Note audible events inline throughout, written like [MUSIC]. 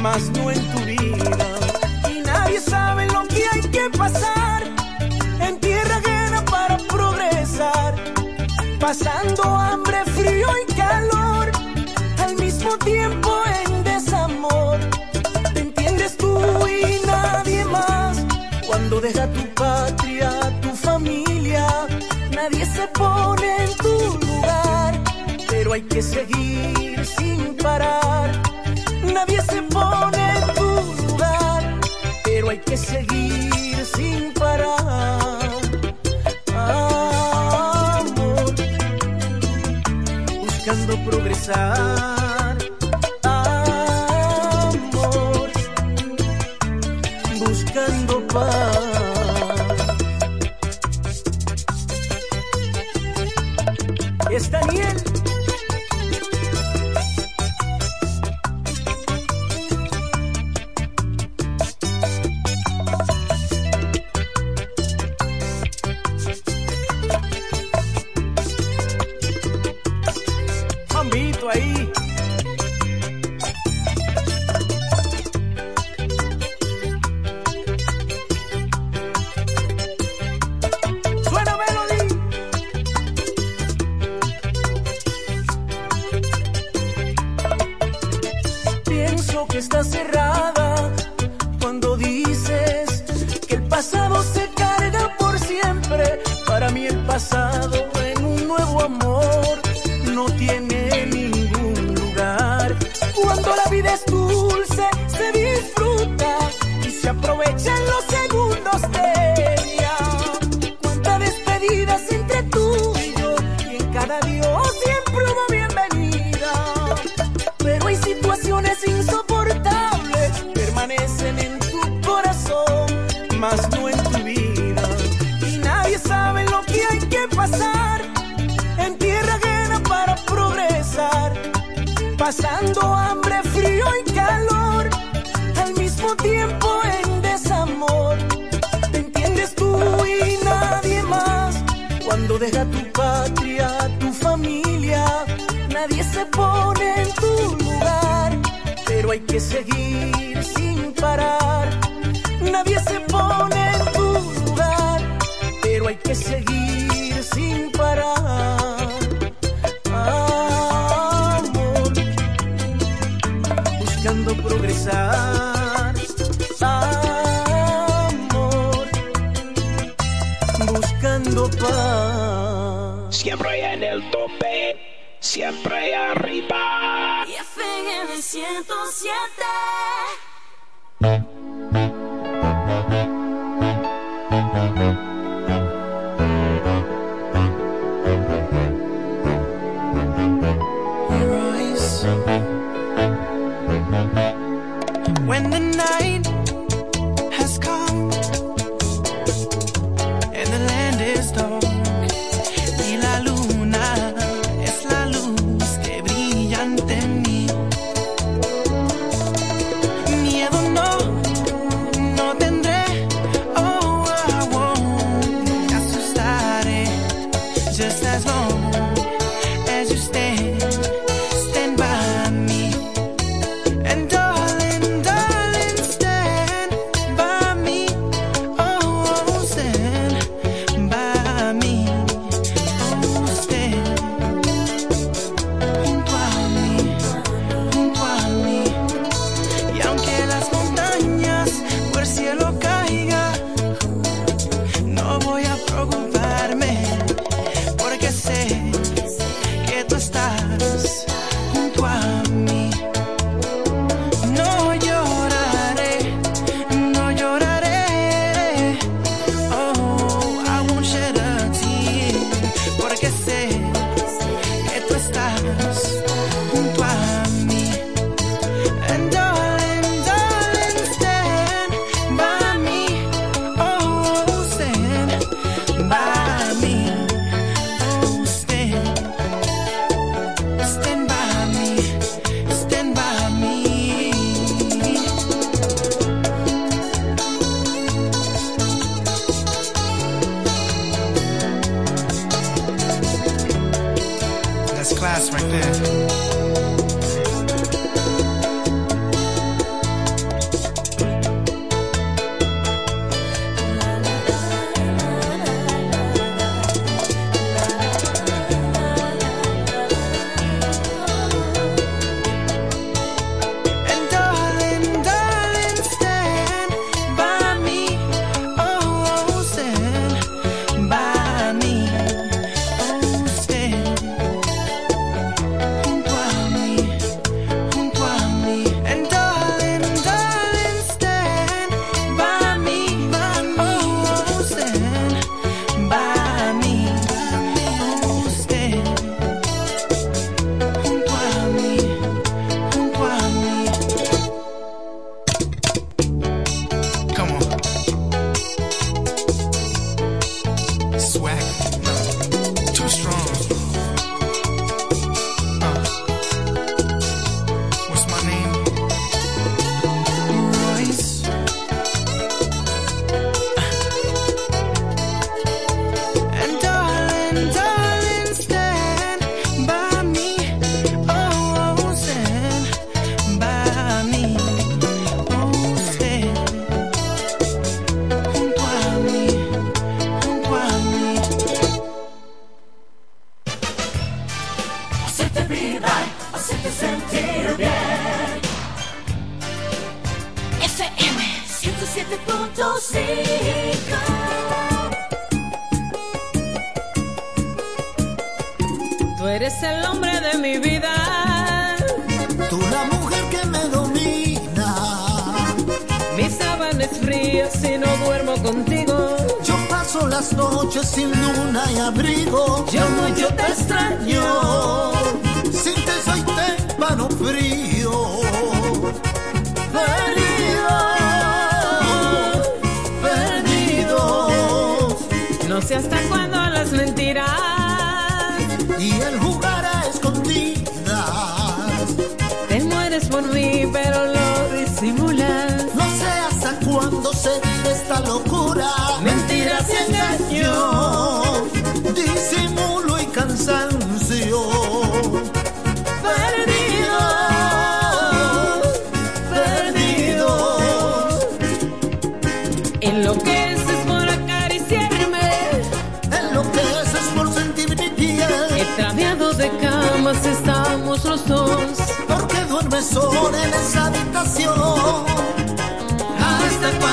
más no en tu vida. Y nadie sabe lo que hay que pasar en tierra ajena para progresar. Pasando hambre, frío y calor, al mismo tiempo en desamor. Te entiendes tú y nadie más cuando deja tu patria, tu familia. Nadie se pone en tu lugar, pero hay que seguir sin parar. Nadie se progressar.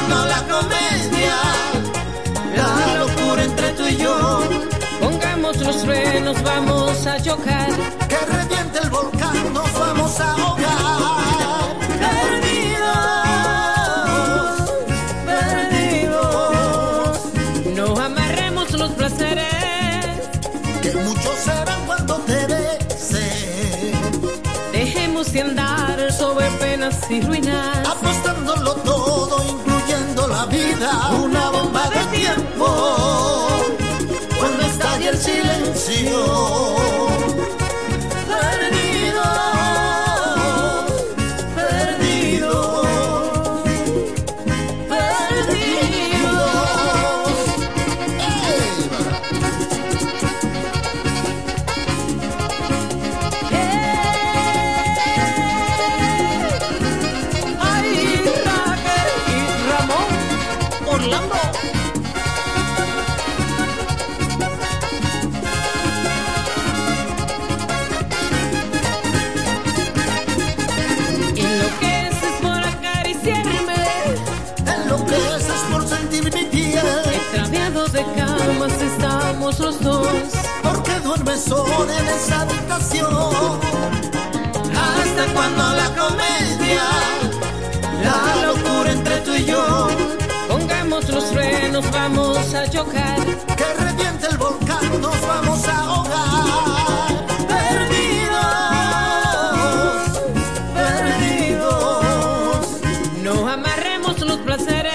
Hasta cuando la comedia, La locura entre tú y yo. pongamos los frenos, vamos a chocar. Que reviente el volcán, nos vamos a vida. Chocar. que reviente el volcán, nos vamos a ahogar. Perdidos, perdidos, No amarremos los placeres.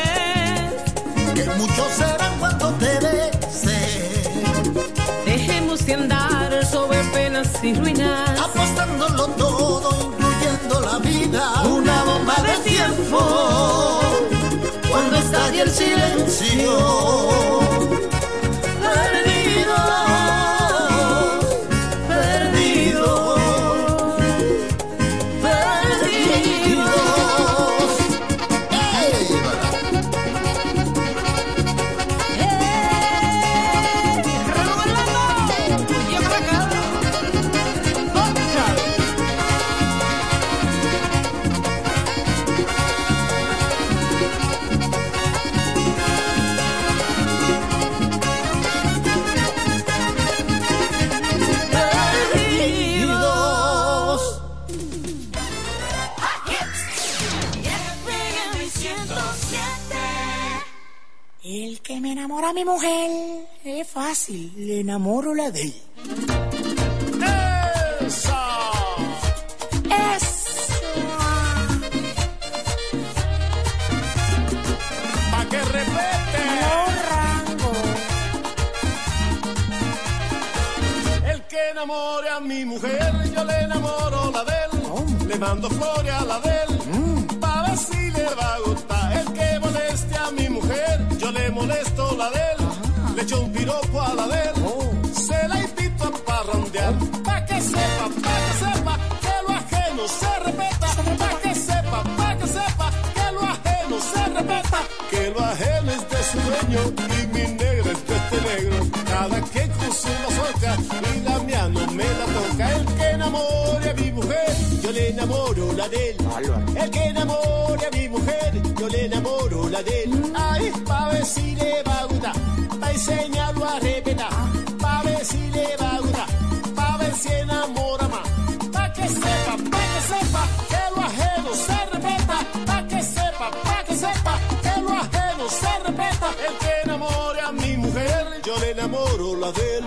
que muchos serán cuando te bese. Dejemos de andar sobre penas y ruinas. Apostándolo todo, incluyendo la vida. Una bomba de tiempo. Cuando estalle el silencio. A mi mujer es fácil, le enamoro la de él. Eso. Pa' que repete. Los rangos. El que enamore a mi mujer, yo le enamoro la de él. Le mando flores a la de él. Piropo a la de él. Se la invito a parrandear. Pa' que sepa, pa' que sepa que lo ajeno se respeta. Pa' que sepa, pa' que sepa que lo ajeno se respeta. Que lo ajeno es de su dueño y mi negro es de este negro. Cada quien con su mazorca y la mía no me la toca. El que enamore a mi mujer, yo le enamoro la de él. El que enamore a mi mujer, yo le enamoro la de él. Ay, pa' ver si enseñarlo a revelar, pa' ver si le va a gustar, pa' ver si enamora más, pa' que sepa, pa' que sepa, que lo ajeno se respeta, pa' que sepa, pa' que sepa, que lo ajeno se respeta, el que enamore a mi mujer, yo le enamoro la de él.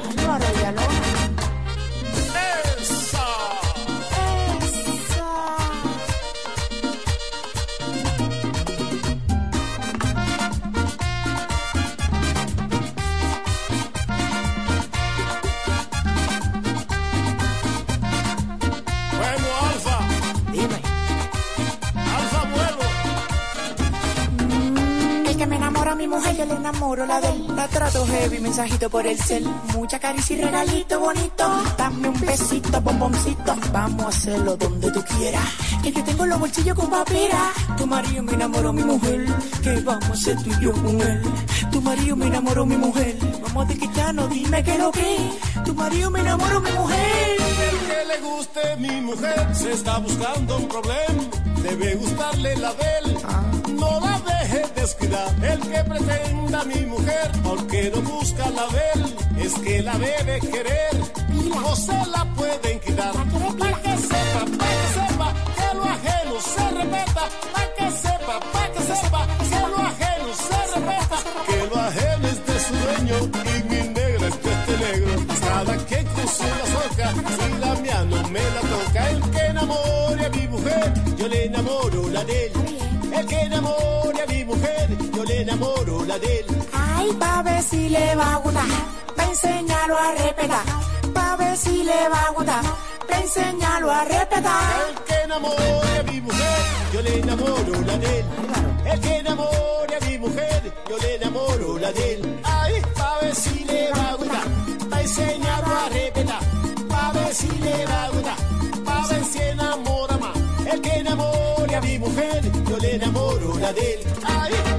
Enamoro la de él. La trato heavy, mensajito por el cel. Mucha caricia y regalito bonito. Dame un besito, bomboncito. Vamos a hacerlo donde tú quieras. Que yo tengo los bolsillos con papera. Tu marido me enamoró mi mujer. Que vamos a hacer tú y yo con él. Tu marido me enamoró mi mujer. Vamos de quitano, dime que lo que. Tu marido me enamoró mi mujer. El que le guste mi mujer se está buscando un problema. Debe gustarle la de él. No la deje descuidar. El que pretenda mi mujer, porque no busca la de él, es que la debe querer. No se la pueden quitar. Para que sepa, para que sepa que lo ajeno se respeta. Para que sepa, para que sepa que lo ajeno se respeta. Que lo ajeno es de su dueño y mi negra es de este negro. Cada quien con su mazorca, si la mía no me la toca. El que enamore a mi mujer, yo le enamoro la de él. El que enamore a mi mujer, yo le enamoro la de él. Ay, pa' ver si le va a gustar. Pa' enseñarlo a respetar. Pa' ver si le va a gustar. Pa' enseñarlo a respetar. El que enamore a mi mujer, yo le enamoro la de él. El que enamore a mi mujer, yo le enamoro la de él. Ay, pa' ver si le va a gustar, pa' enseñarlo a respetar. Pa' ver si le va a gustar, pa' ver si enamora más. El que enamore a mi mujer, le enamoro la de él. Ay.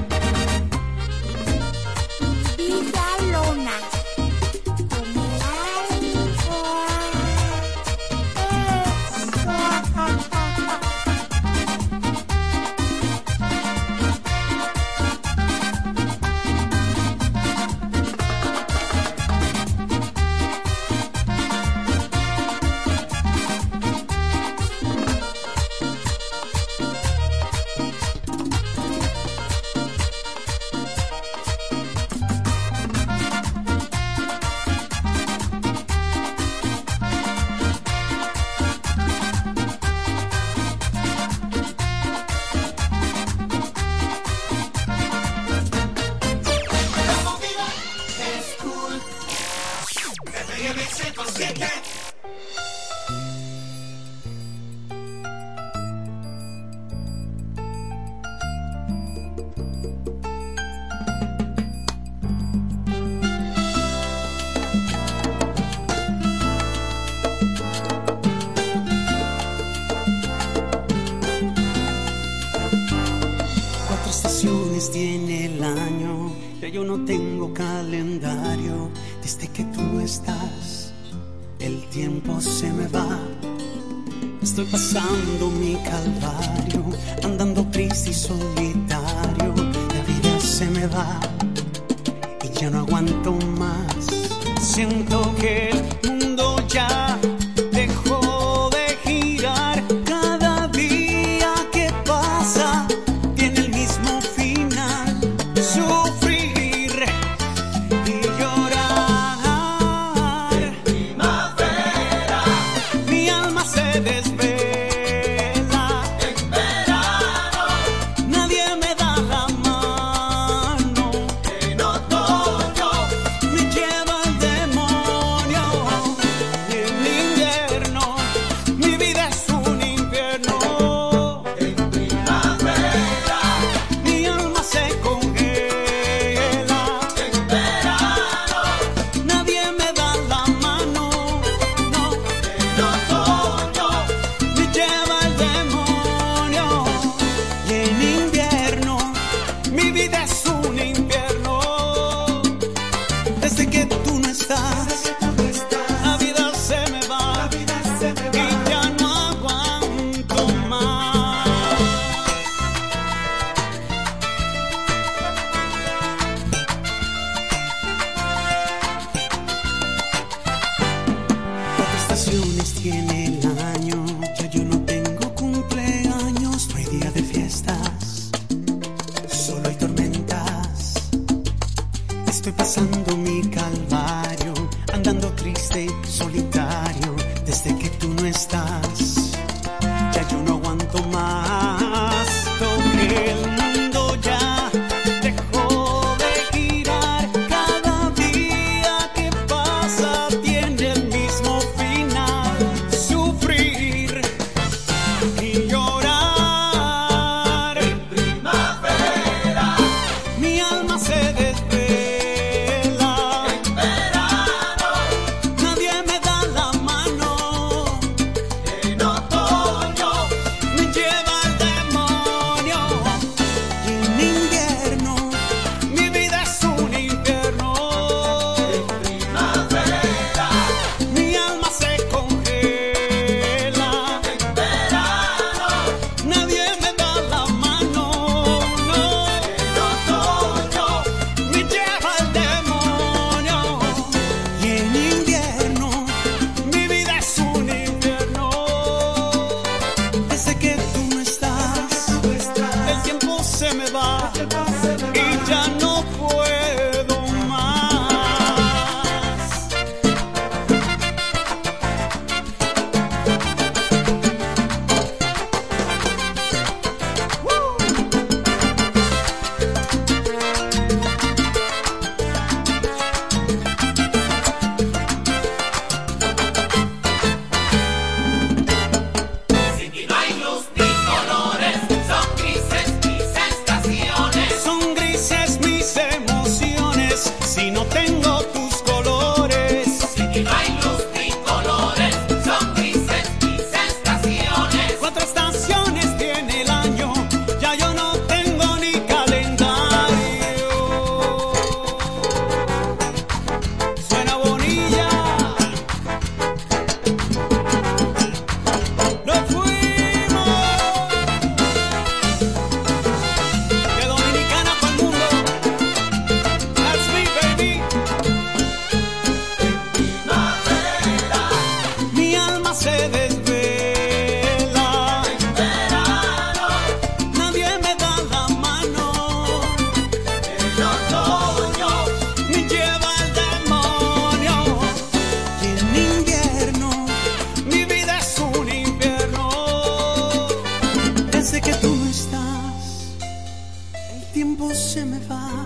tiempo se me va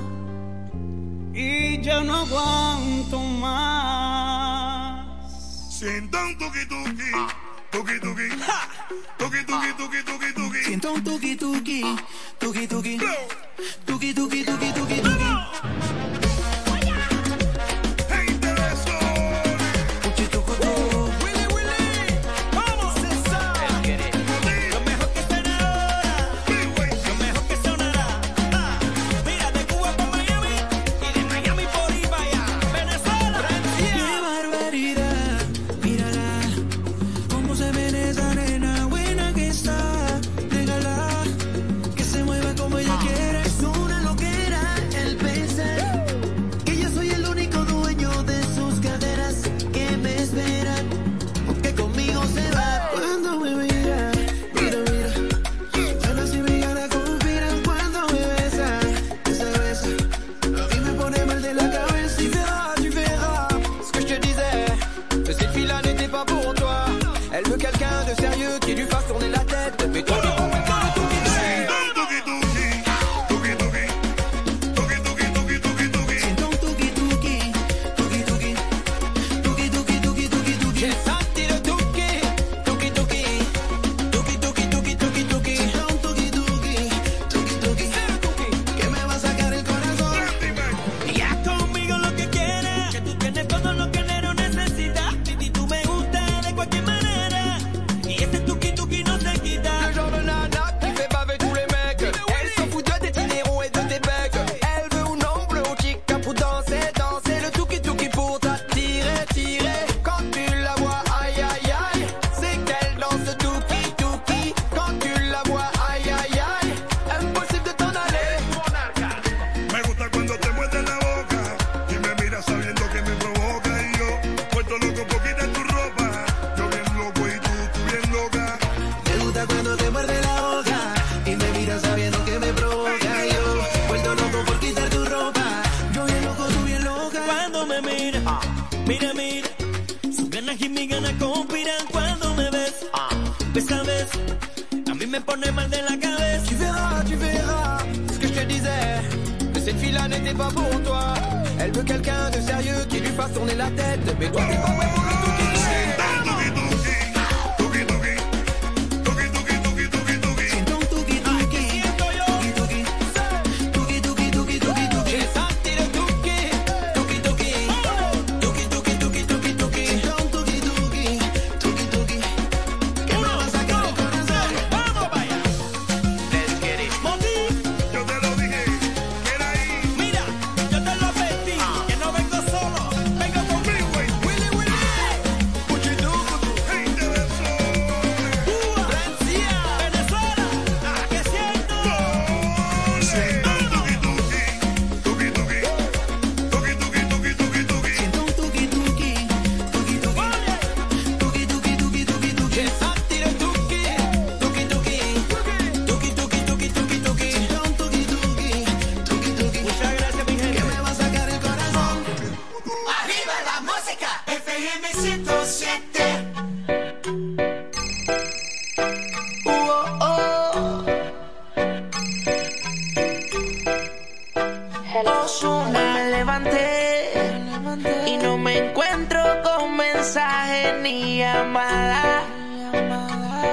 y ya no aguanto más. Siento ah. ah. un tuki tuki, tuki tuki, tuki tuki tuki tuki tuki. Tuki tuki, tuki tuki, tuki tuki tuki tuki tuki.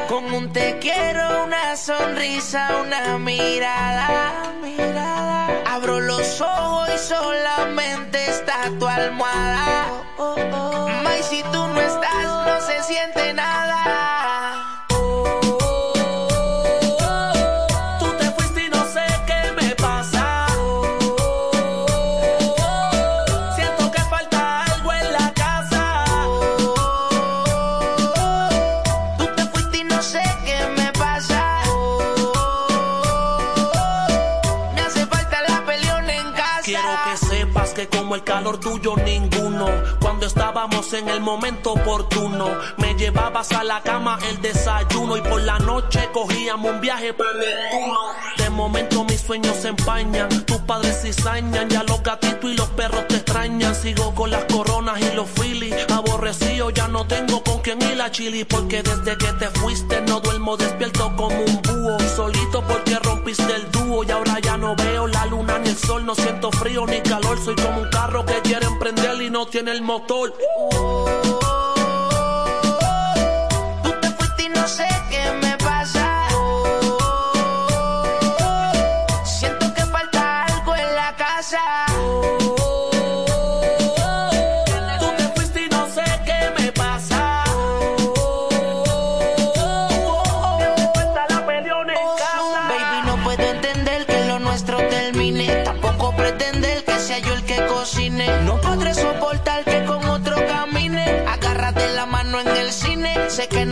Con un te quiero, una sonrisa, una mirada, mirada. Abro los ojos y solamente está tu almohada. Oh, oh, oh. Ma, y si tú no estás, no se siente nada. Valor tuyo ninguno estábamos en el momento oportuno. Me llevabas a la cama el desayuno y por la noche cogíamos un viaje para Neptuno. De momento mis sueños se empañan, tus padres cizañan, ya los gatitos y los perros te extrañan. Sigo con las coronas y los filis, aborrecido, ya no tengo con quién ir a chili. Porque desde que te fuiste no duermo despierto como un búho, solito porque rompiste el dúo y ahora ya no veo la luna ni el sol, no siento frío ni calor, soy como un carro que quieren emprender y no tiene el motor. Tú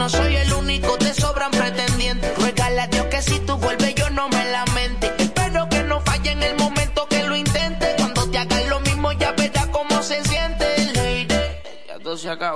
no soy el único, te sobran pretendientes. Ruégale a Dios que si tú vuelves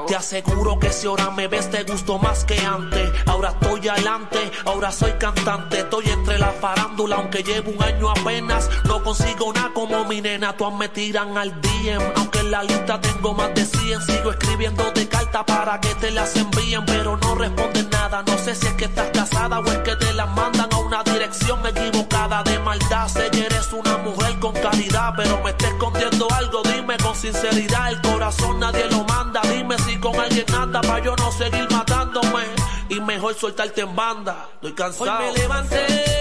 Te aseguro que si ahora me ves te gusto más que antes. Ahora estoy adelante, ahora soy cantante. Estoy entre la farándula, aunque llevo un año apenas. No consigo nada como mi nena, todas me tiran al DM. Aunque en la lista tengo más de 100, sigo escribiendo de carta para que te las envíen. Pero no responden nada, no sé si es que estás casada o es que te las mandan a una dirección equivocada de maldad. Sé que eres una mujer con calidad, pero me está escondiendo algo. Dime con sinceridad, el corazón nadie lo manda. Dime si con alguien anda para yo no seguir matándome. Y mejor soltarte en banda. Estoy cansado. Hoy me levanté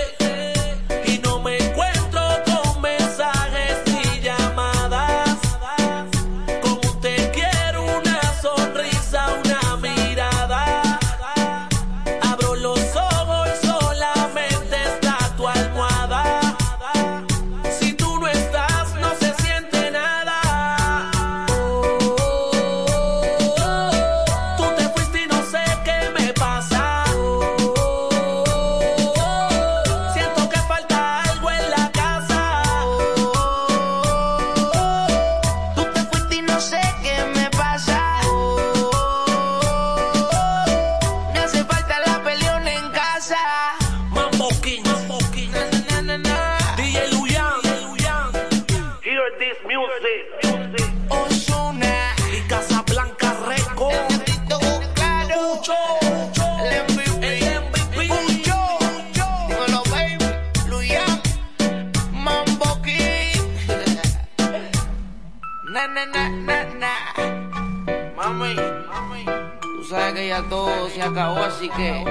ya todo se acabó, así que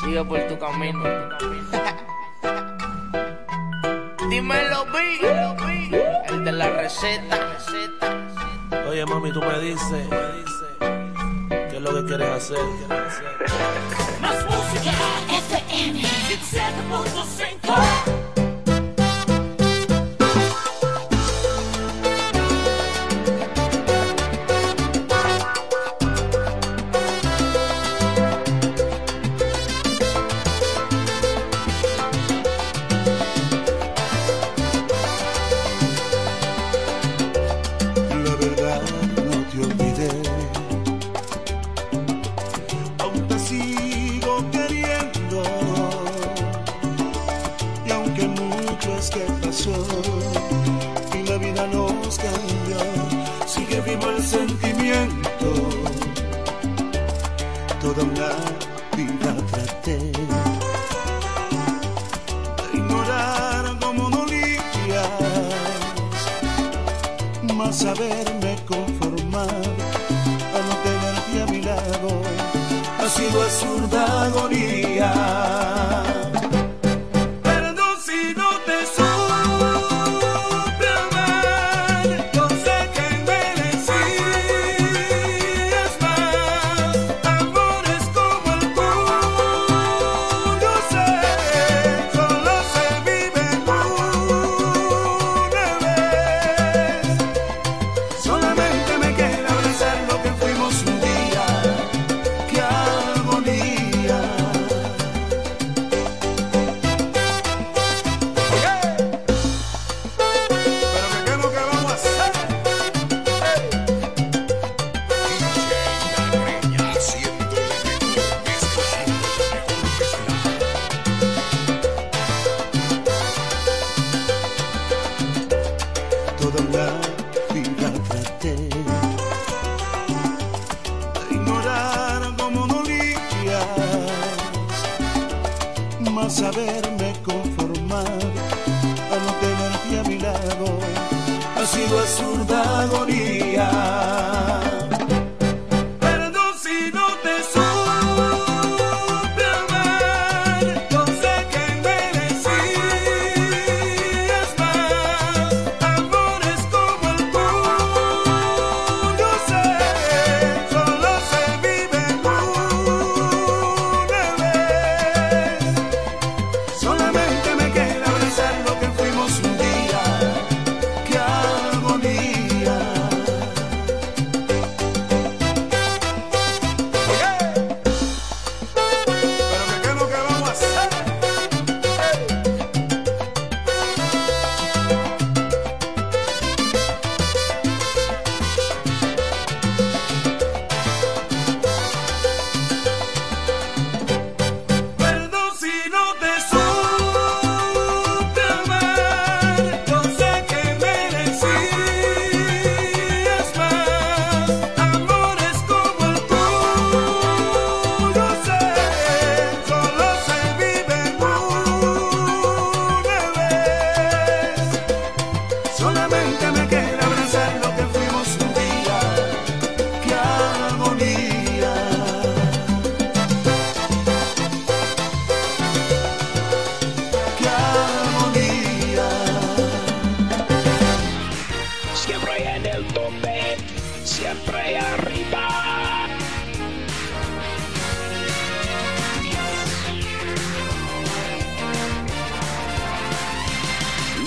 sigue por tu camino. [LAUGHS] Dímelo, B. El de la receta. Oye, mami, tú me dices qué es lo que quieres hacer. Más música. FM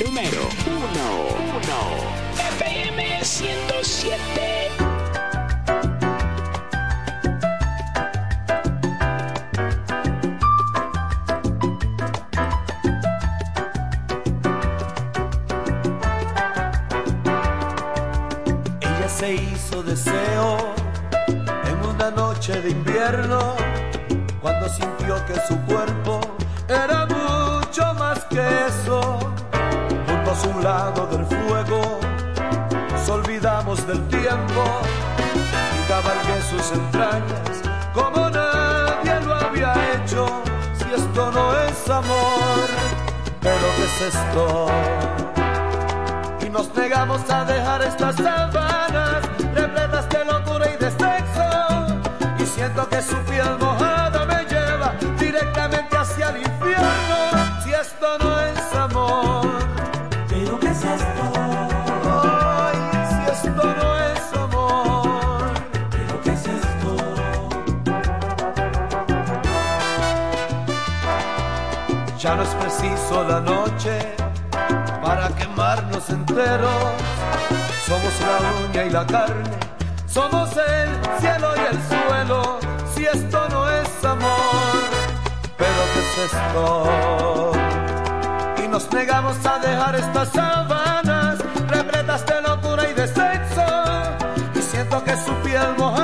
Número 1. FM 107. Ella se hizo deseo en una noche de invierno cuando sintió que su cuerpo lado del fuego nos olvidamos del tiempo y cabalgué sus entrañas como nadie lo había hecho. Si esto no es amor, pero ¿qué es esto? y nos negamos a dejar estas sábanas repletas de locura y de sexo. Y siento que su piel mojada Preciso la noche para quemarnos enteros. Somos la uña y la carne, somos el cielo y el suelo. Si esto no es amor, pero ¿qué es esto? Y nos negamos a dejar estas sábanas repletas de locura y de sexo. Y siento que su piel mojada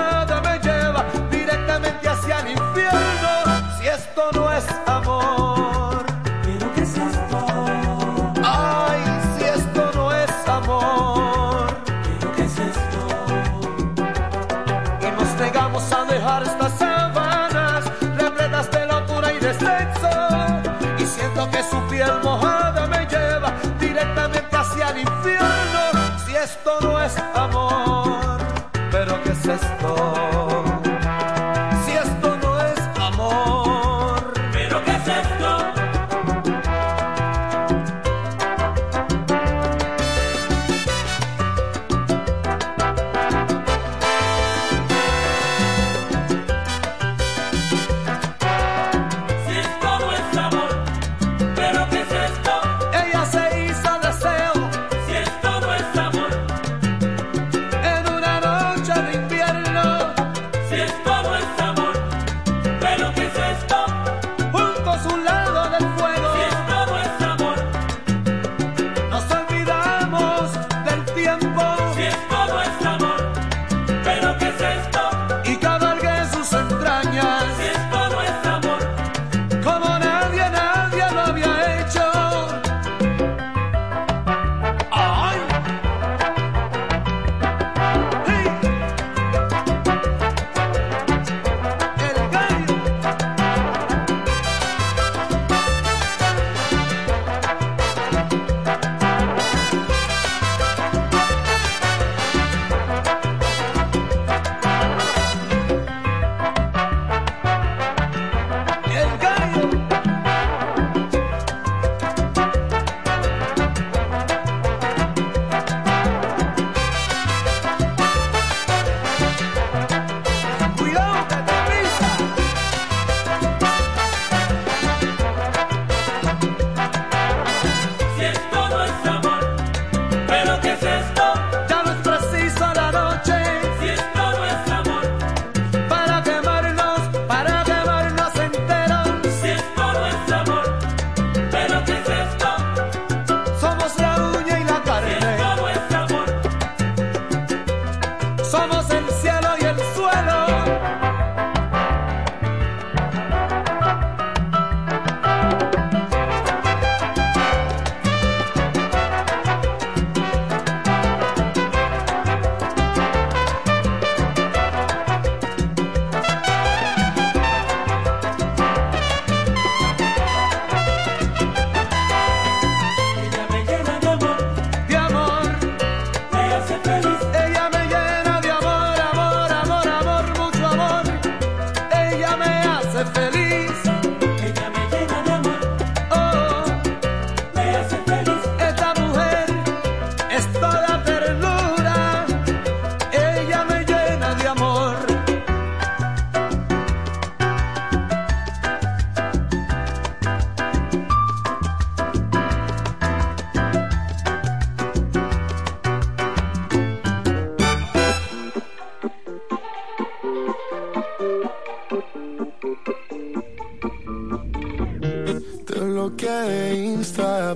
infierno. Si esto no es amor, pero ¿qué es esto?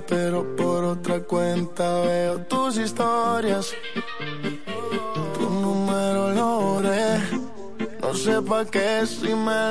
pero por otra cuenta veo tus historias. Tu número lo borré, no sé pa' qué si me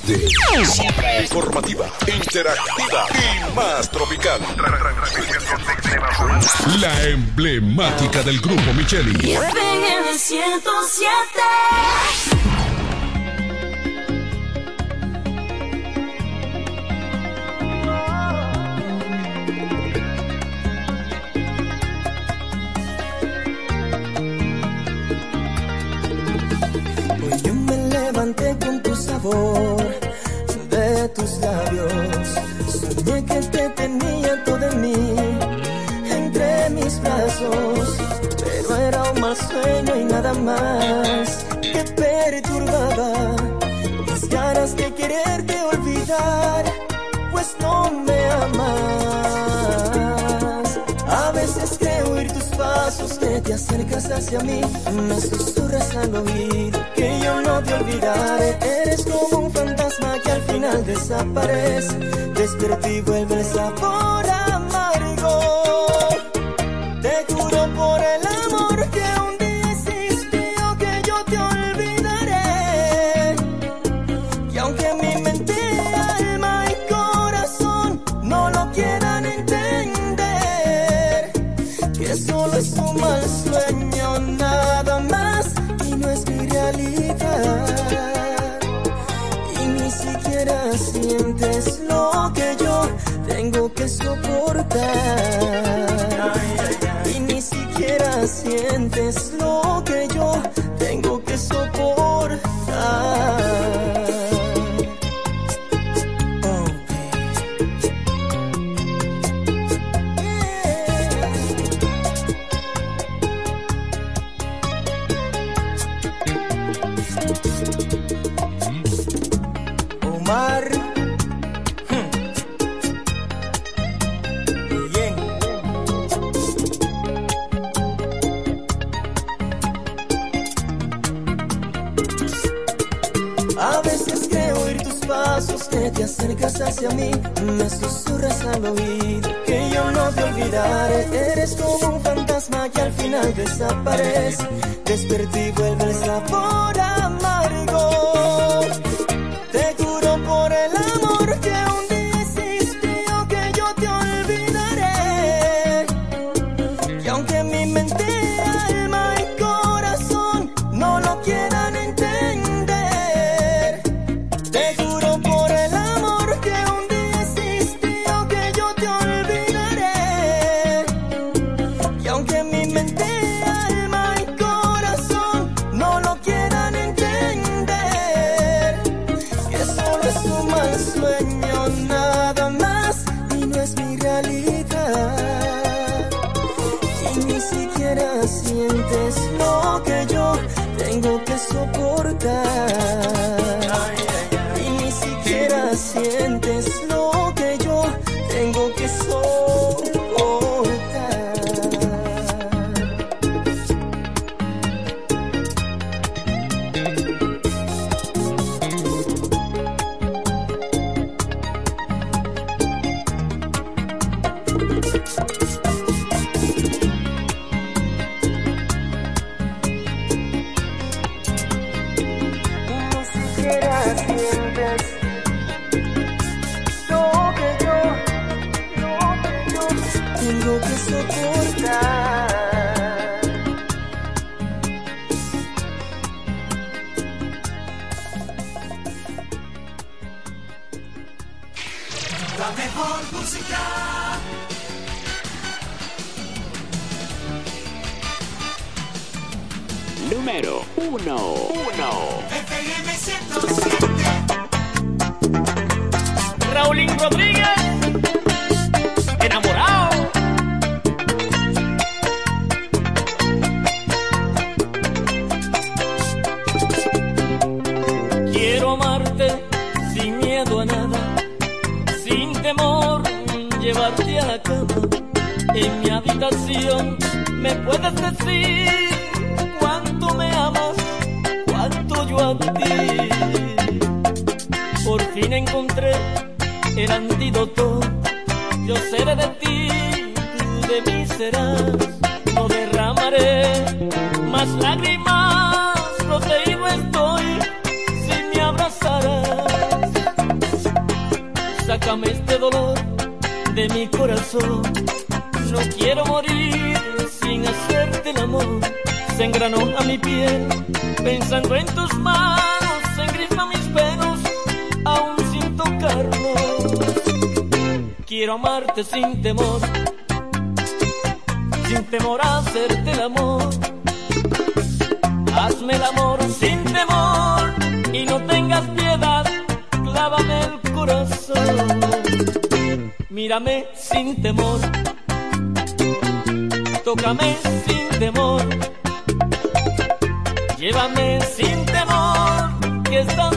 triste, siempre informativa, interactiva y más tropical. La emblemática del grupo Micheli. levanté con tu sabor labios. Soñé que te tenía todo en mí, entre mis brazos. Pero era un mal sueño y nada más que perturbaba mis ganas de quererte olvidar, pues no me amas. A veces creo oír tus pasos que te acercas hacia mí, me susurras al oído que yo no te olvidaré, eres como un fantasma que al final desaparece. Despierta y vuelve el sabor desaparece. Despierto La mejor música. Número 1. 1. FM 107. Raulín Rodríguez, Me puedes decir cuánto me amas, cuánto yo a ti. Por fin encontré el antídoto. Yo seré de ti, tú de mí serás. No derramaré más lágrimas, proteído estoy si me abrazarás. Sácame este dolor de mi corazón. Quiero morir sin hacerte el amor. Se engranó a mi piel pensando en tus manos, se engrisma mis pelos aún sin tocarnos. Quiero amarte sin temor, sin temor a hacerte el amor. Hazme el amor sin temor y no tengas piedad, clávame el corazón. Mírame sin temor, tócame sin temor. Llévame sin temor, que estando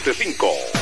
1075.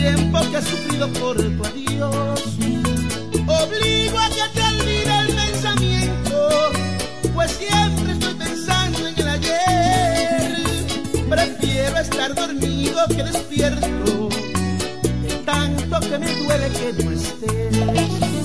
tiempo que he sufrido por tu adiós. Obligo a que te olvide el pensamiento, pues siempre estoy pensando en el ayer. Prefiero estar dormido que despierto, tanto que me duele que no estés.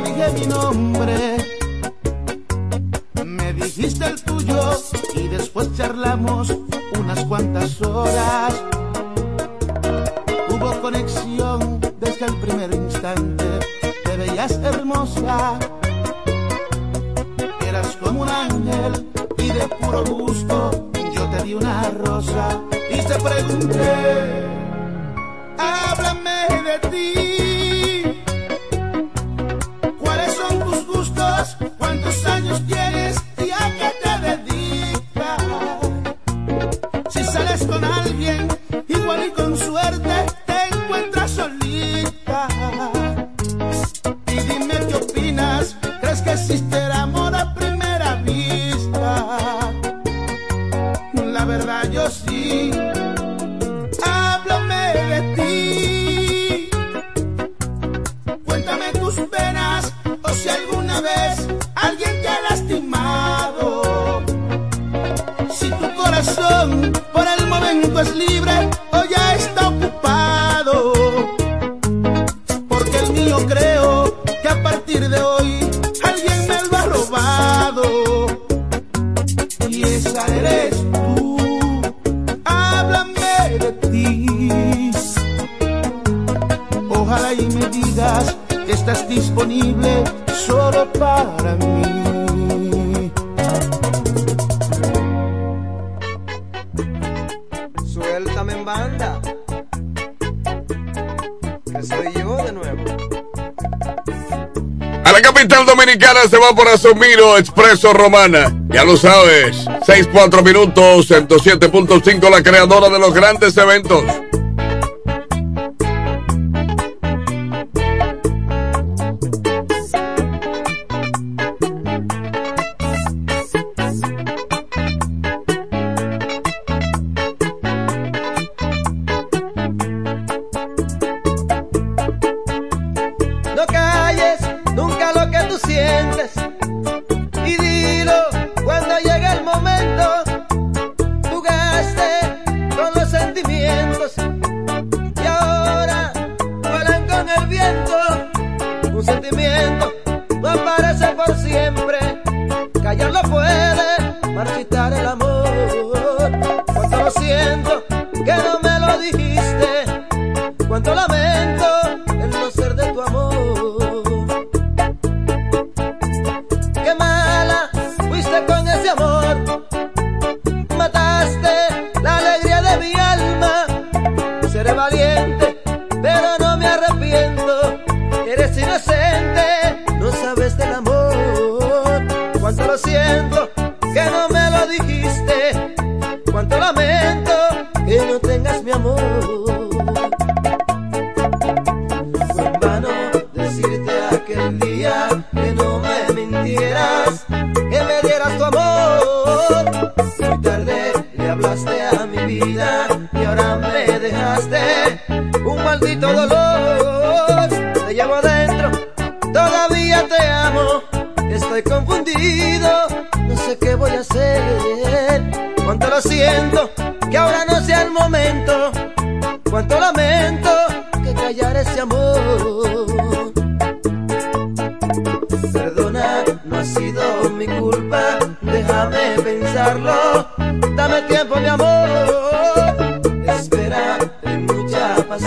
dije mi nombre. Me dijiste el tuyo y después charlamos unas cuantas horas. Hubo conexión desde el primer instante. Te veías hermosa. Eras como un ángel y de puro gusto yo te di una rosa y te pregunté, háblame de ti. se va por Asomiro Expreso Romana. Ya lo sabes. 6-4 minutos, 107.5, la creadora de los grandes eventos.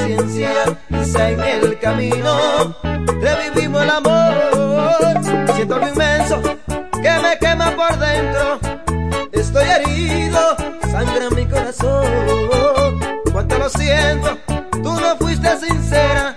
conciencia quizá en el camino revivimos el amor. Siento algo inmenso que me quema por dentro. Estoy herido sangra mi corazón. Cuánto lo siento tú no fuiste sincera.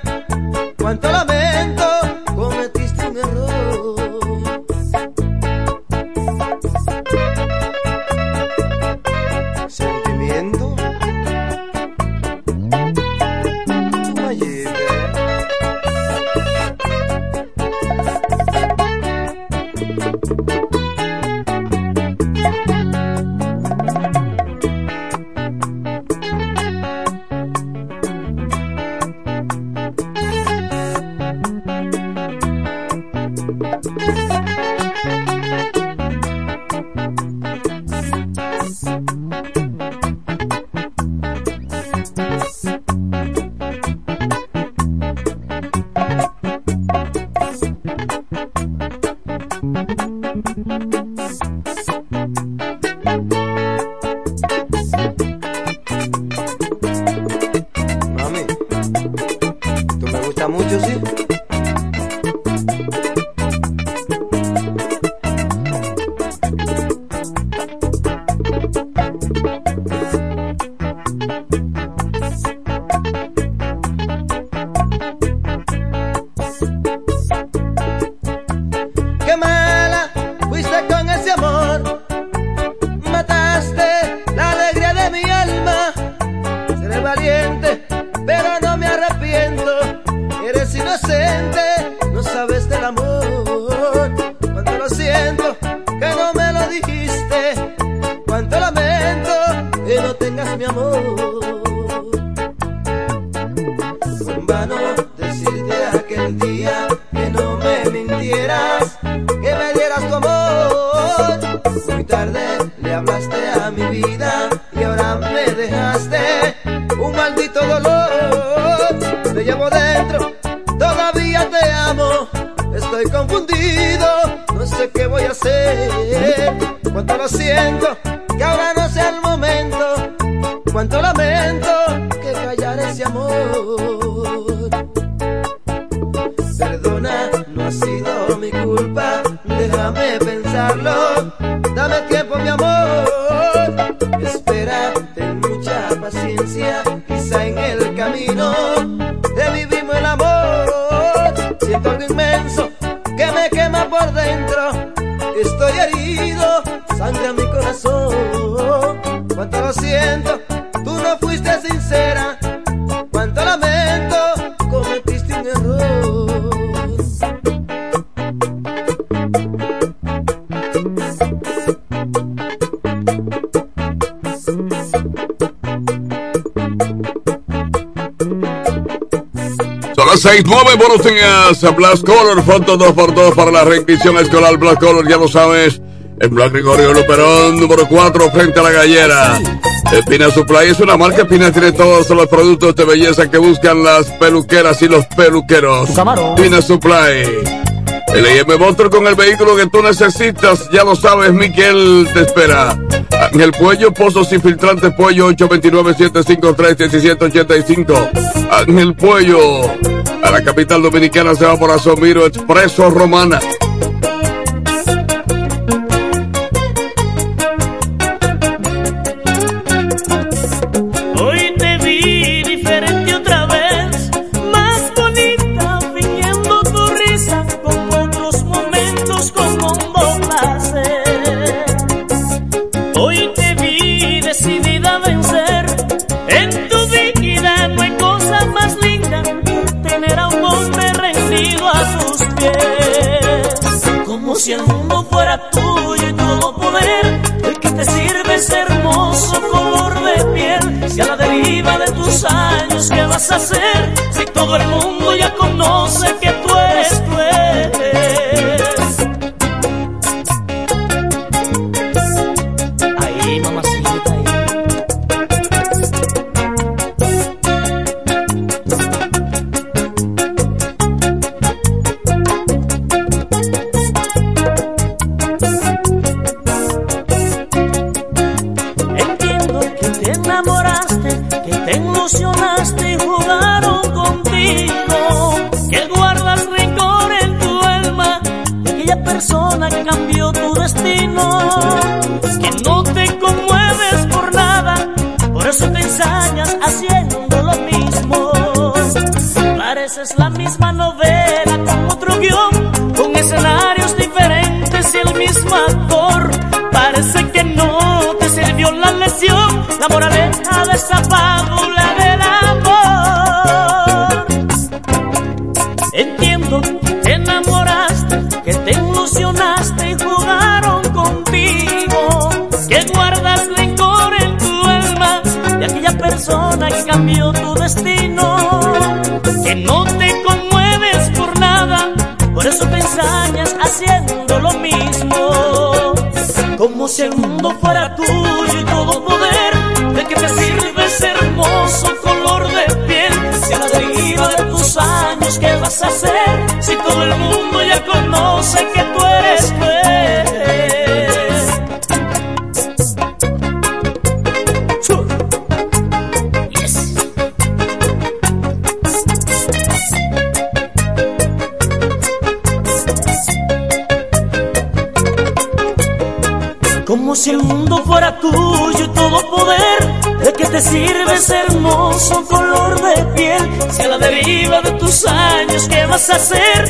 969, buenos días. Blast Color, foto 2x2 para la reinscripción escolar. Blast Color, ya lo sabes. En Blas Gregorio Luperón, número 4, frente a la gallera. Espina Supply es una marca. Espina tiene todos los productos de belleza que buscan las peluqueras y los peluqueros. Espina Supply. El IM Motor con el vehículo que tú necesitas, ya lo sabes, Miquel te espera. En el Puello, Pozos y Filtrantes Puello, 829-753-1785. En el Puello la capital dominicana se va por Asomiro Expreso Romana. Hacer?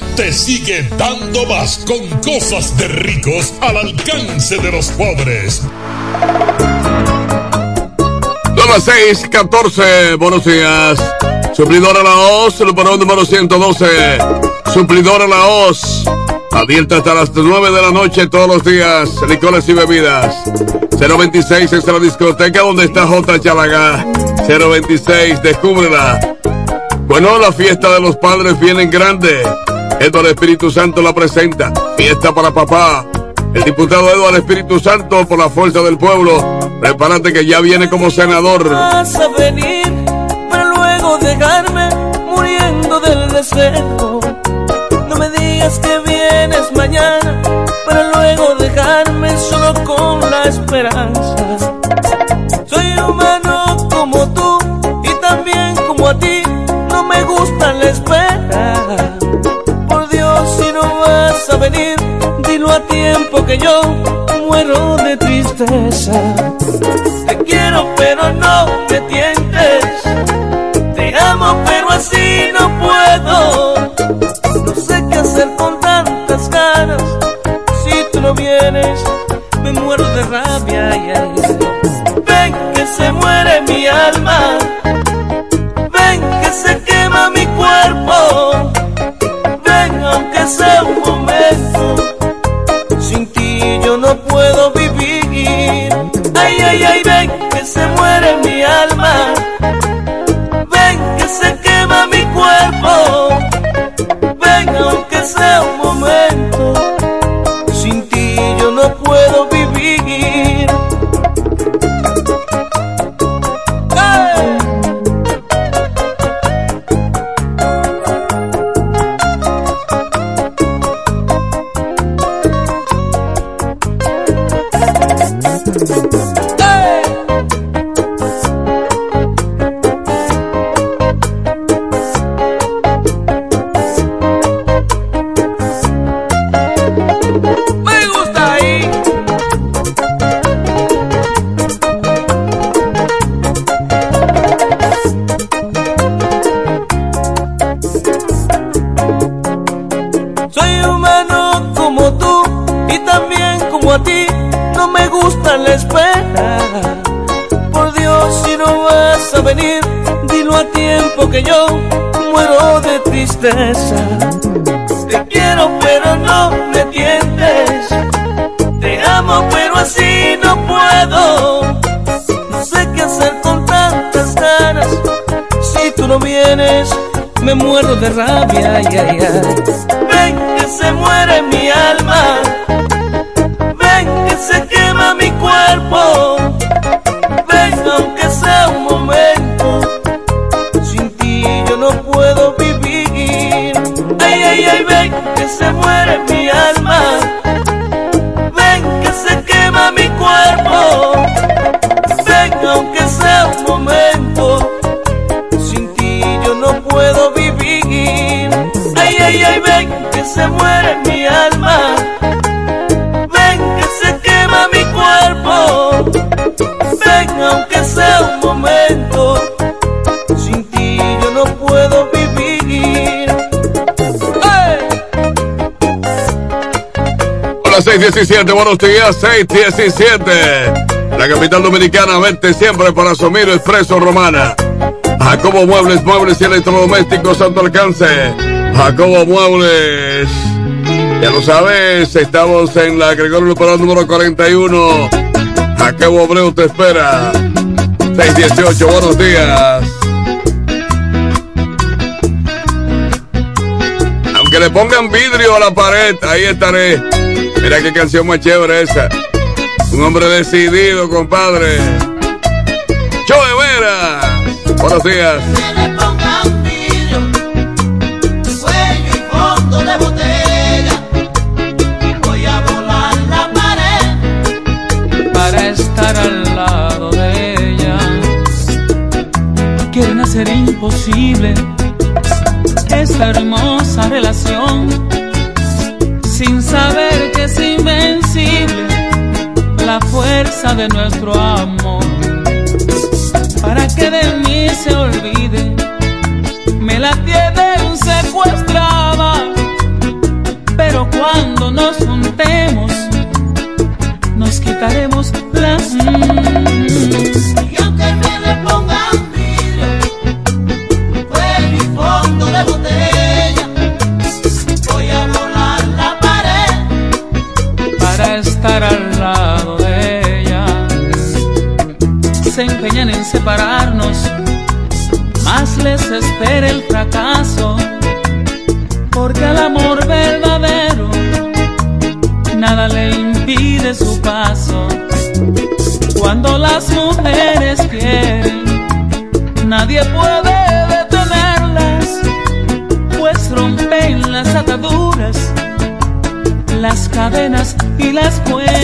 te sigue dando más con cosas de ricos al alcance de los pobres. Son las 6, 14, buenos días. Suplidora La Hoz, número número 112. Suplidora La Hoz. Abierta hasta las 9 de la noche todos los días. Licores y bebidas. 026 es la discoteca donde está J. Chalaga. 026, descúbrela. Bueno, la fiesta de los padres viene en grande. Eduardo Espíritu Santo la presenta. Fiesta para papá. El diputado Eduardo Espíritu Santo por la fuerza del pueblo. Prepárate que ya viene como senador. Vas a venir, pero luego dejarme muriendo del deseo. No me digas que vienes mañana, para luego dejarme solo con la esperanza. Soy humano como tú y también como a ti, no me gusta la espera. Dilo a tiempo que yo muero de tristeza. Te quiero, pero no me tientes. Rabia. Ay, ay. Hola 617, buenos días, 617. La capital dominicana, vente siempre para Somiro Expreso Romana. Jacobo Muebles, Muebles y Electrodomésticos a tu alcance. Jacobo Muebles. Ya lo sabes, estamos en la Gregorio Luperón número 41. Jacobo Abreu te espera. 618, buenos días. Aunque le pongan vidrio a la pared, ahí estaré. Mira qué canción más chévere esa. Un hombre decidido, compadre. Joe Vera. Buenos días. De de hacer imposible esta hermosa relación sin saber fuerza de nuestro amor. Para que de mí se olvide, me la tienen secuestrada. Pero cuando nos juntemos, nos quitaremos más les espera el fracaso, porque al amor verdadero nada le impide su paso. Cuando las mujeres quieren, nadie puede detenerlas, pues rompen las ataduras las cadenas y las cuerdas.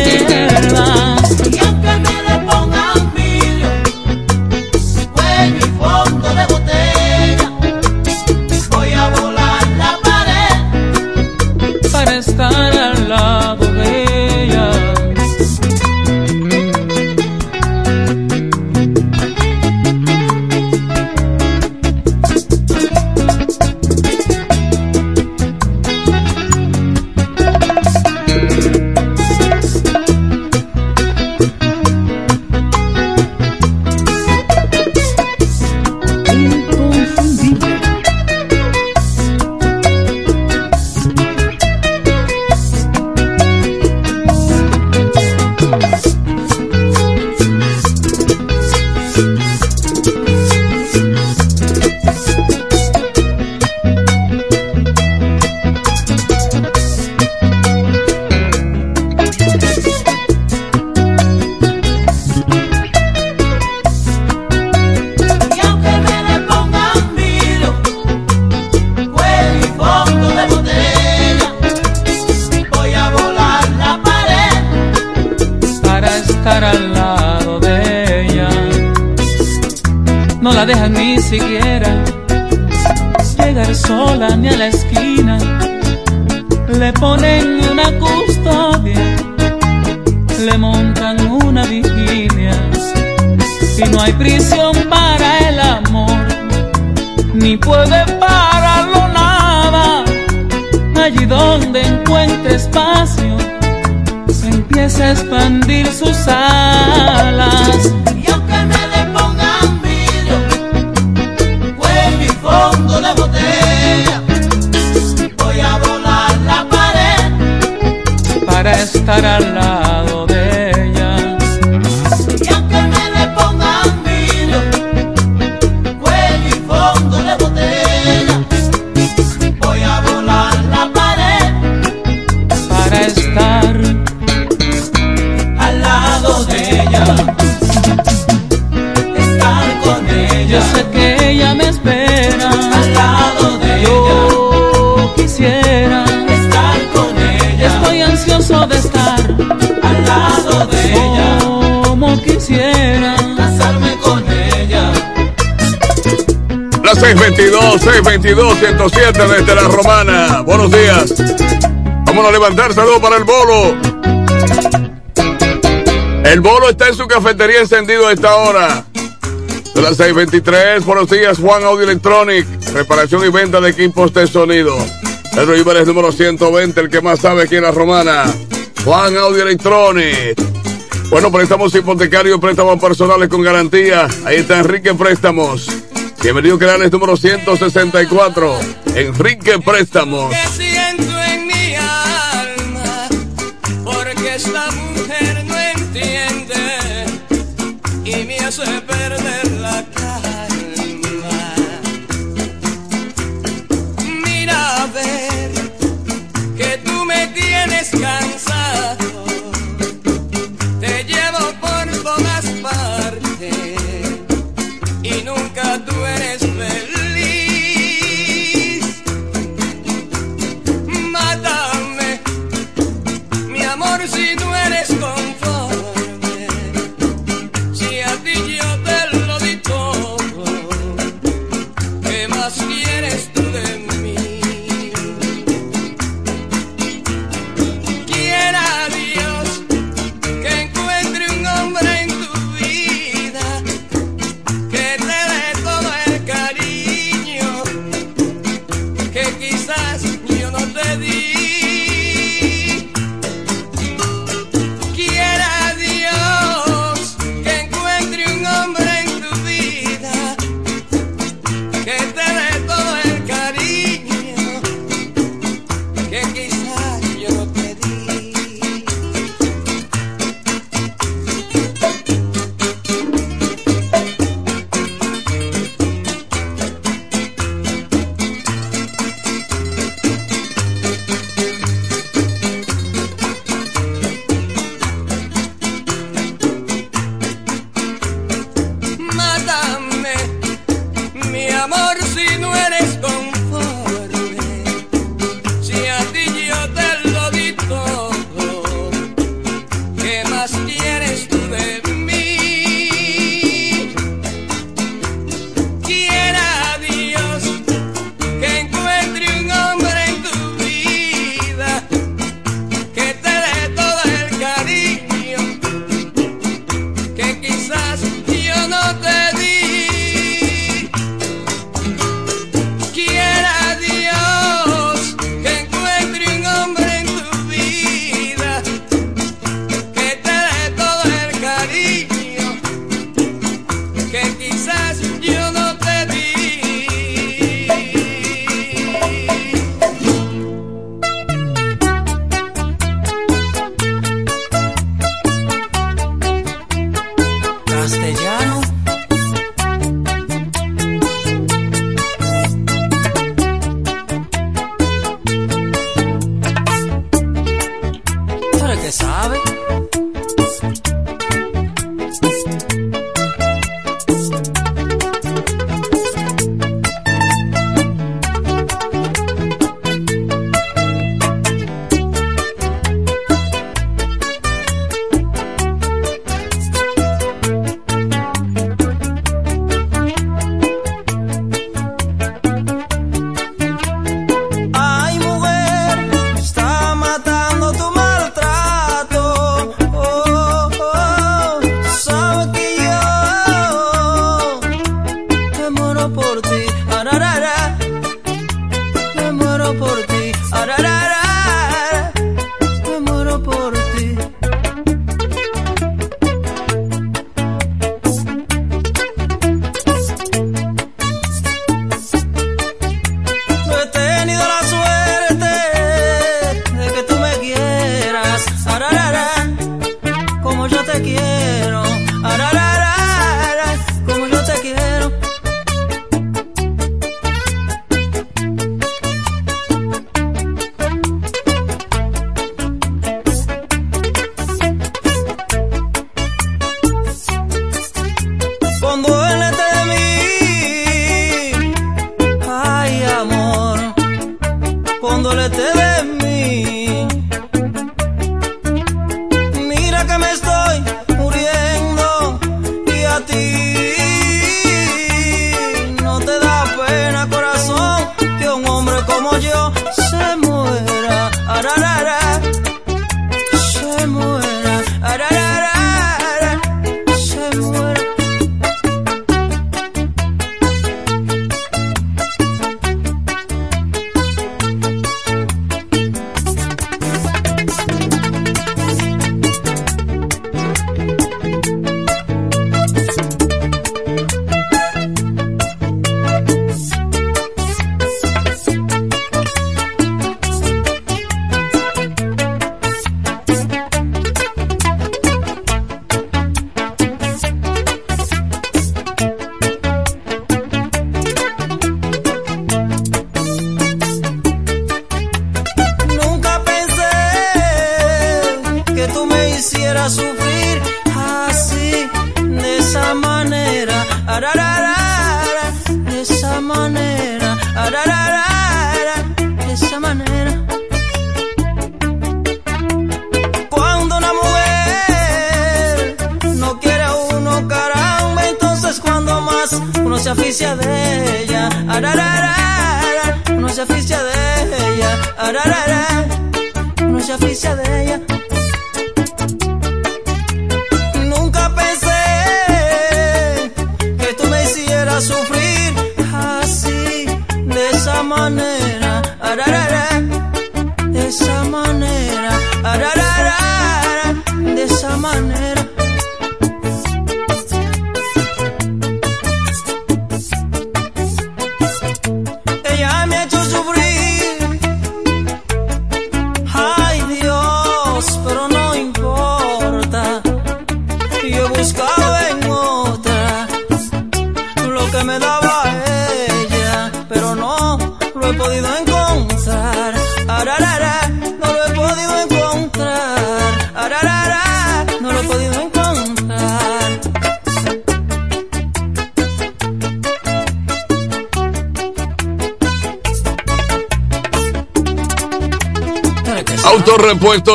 622-622-107 desde La Romana. Buenos días. Vamos a levantar. Saludos para el bolo. El bolo está en su cafetería encendido a esta hora. Son las 6.23. Buenos días, Juan Audio Electronic. Reparación y venta de equipos de sonido. El Ibar es número 120, el que más sabe aquí en La Romana. Juan Audio Electronic. Bueno, préstamos hipotecarios, préstamos personales con garantía. Ahí está Enrique Préstamos. Bienvenido Canales número 164. Enrique Préstamos.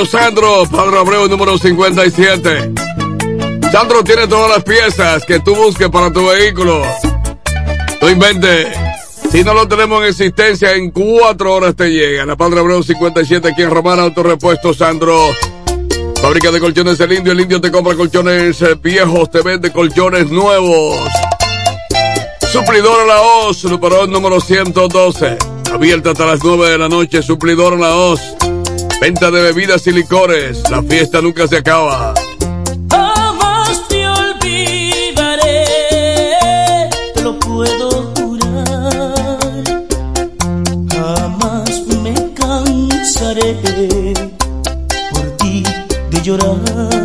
Sandro, Padre Abreu número 57. Sandro tiene todas las piezas que tú busques para tu vehículo. No inventes. Si no lo tenemos en existencia, en cuatro horas te llega. La Padre Abreu 57 aquí en Romana, Autorepuesto Sandro. Fábrica de colchones El Indio. El Indio te compra colchones viejos, te vende colchones nuevos. Suplidor a la Oz, número número 112. Abierta hasta las 9 de la noche, suplidor a la Oz. Venta de bebidas y licores, la fiesta nunca se acaba. Jamás te olvidaré, lo puedo jurar. Jamás me cansaré por ti de llorar.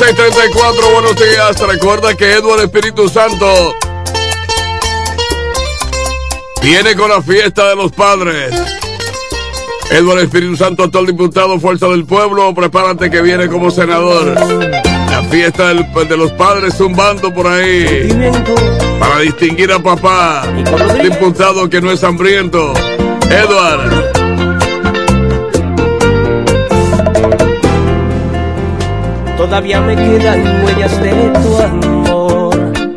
Las 6:34, buenos días. Recuerda que Edward Espíritu Santo viene con la fiesta de los padres. Edward Espíritu Santo, actual diputado, Fuerza del Pueblo, prepárate que viene como senador. La fiesta de los padres zumbando por ahí. Para distinguir a papá, diputado que no es hambriento. Edward. Todavía me quedan huellas de tu amor.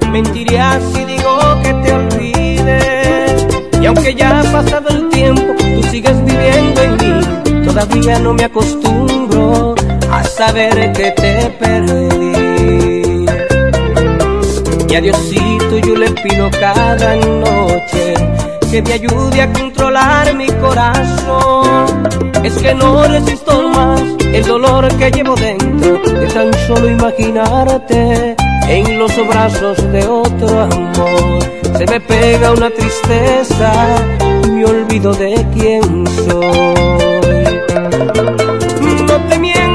Mentiría si digo que te olvides. Y aunque ya ha pasado el tiempo, tú sigues viviendo en mí. Todavía no me acostumbro a saber que te perdí. Y a Diosito yo le pido cada noche que me ayude a controlar mi corazón. Es que no resisto más el dolor que llevo dentro de tan solo imaginarte en los brazos de otro amor. Se me pega una tristeza me olvido de quién soy. No te miento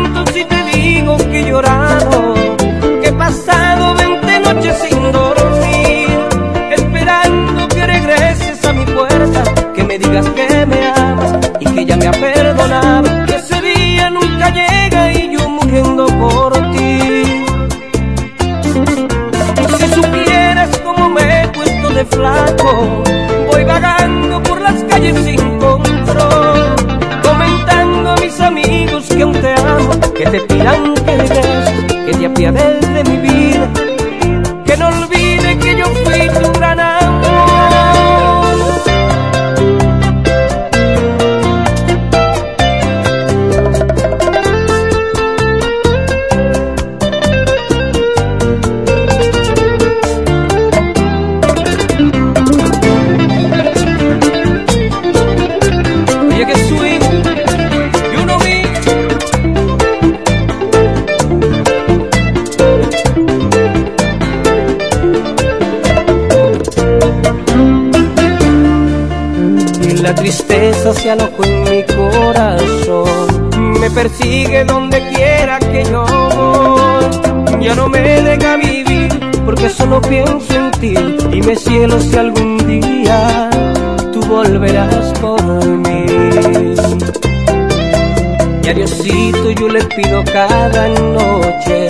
flaco, voy vagando por las calles sin control, comentando a mis amigos que aún te amo, que te pidan que regreses, que te apiades se alojó en mi corazón, me persigue donde quiera que yo voy. Ya no me deja vivir porque solo pienso en ti y me cielo si algún día tú volverás por mí. Y a Diosito yo le pido cada noche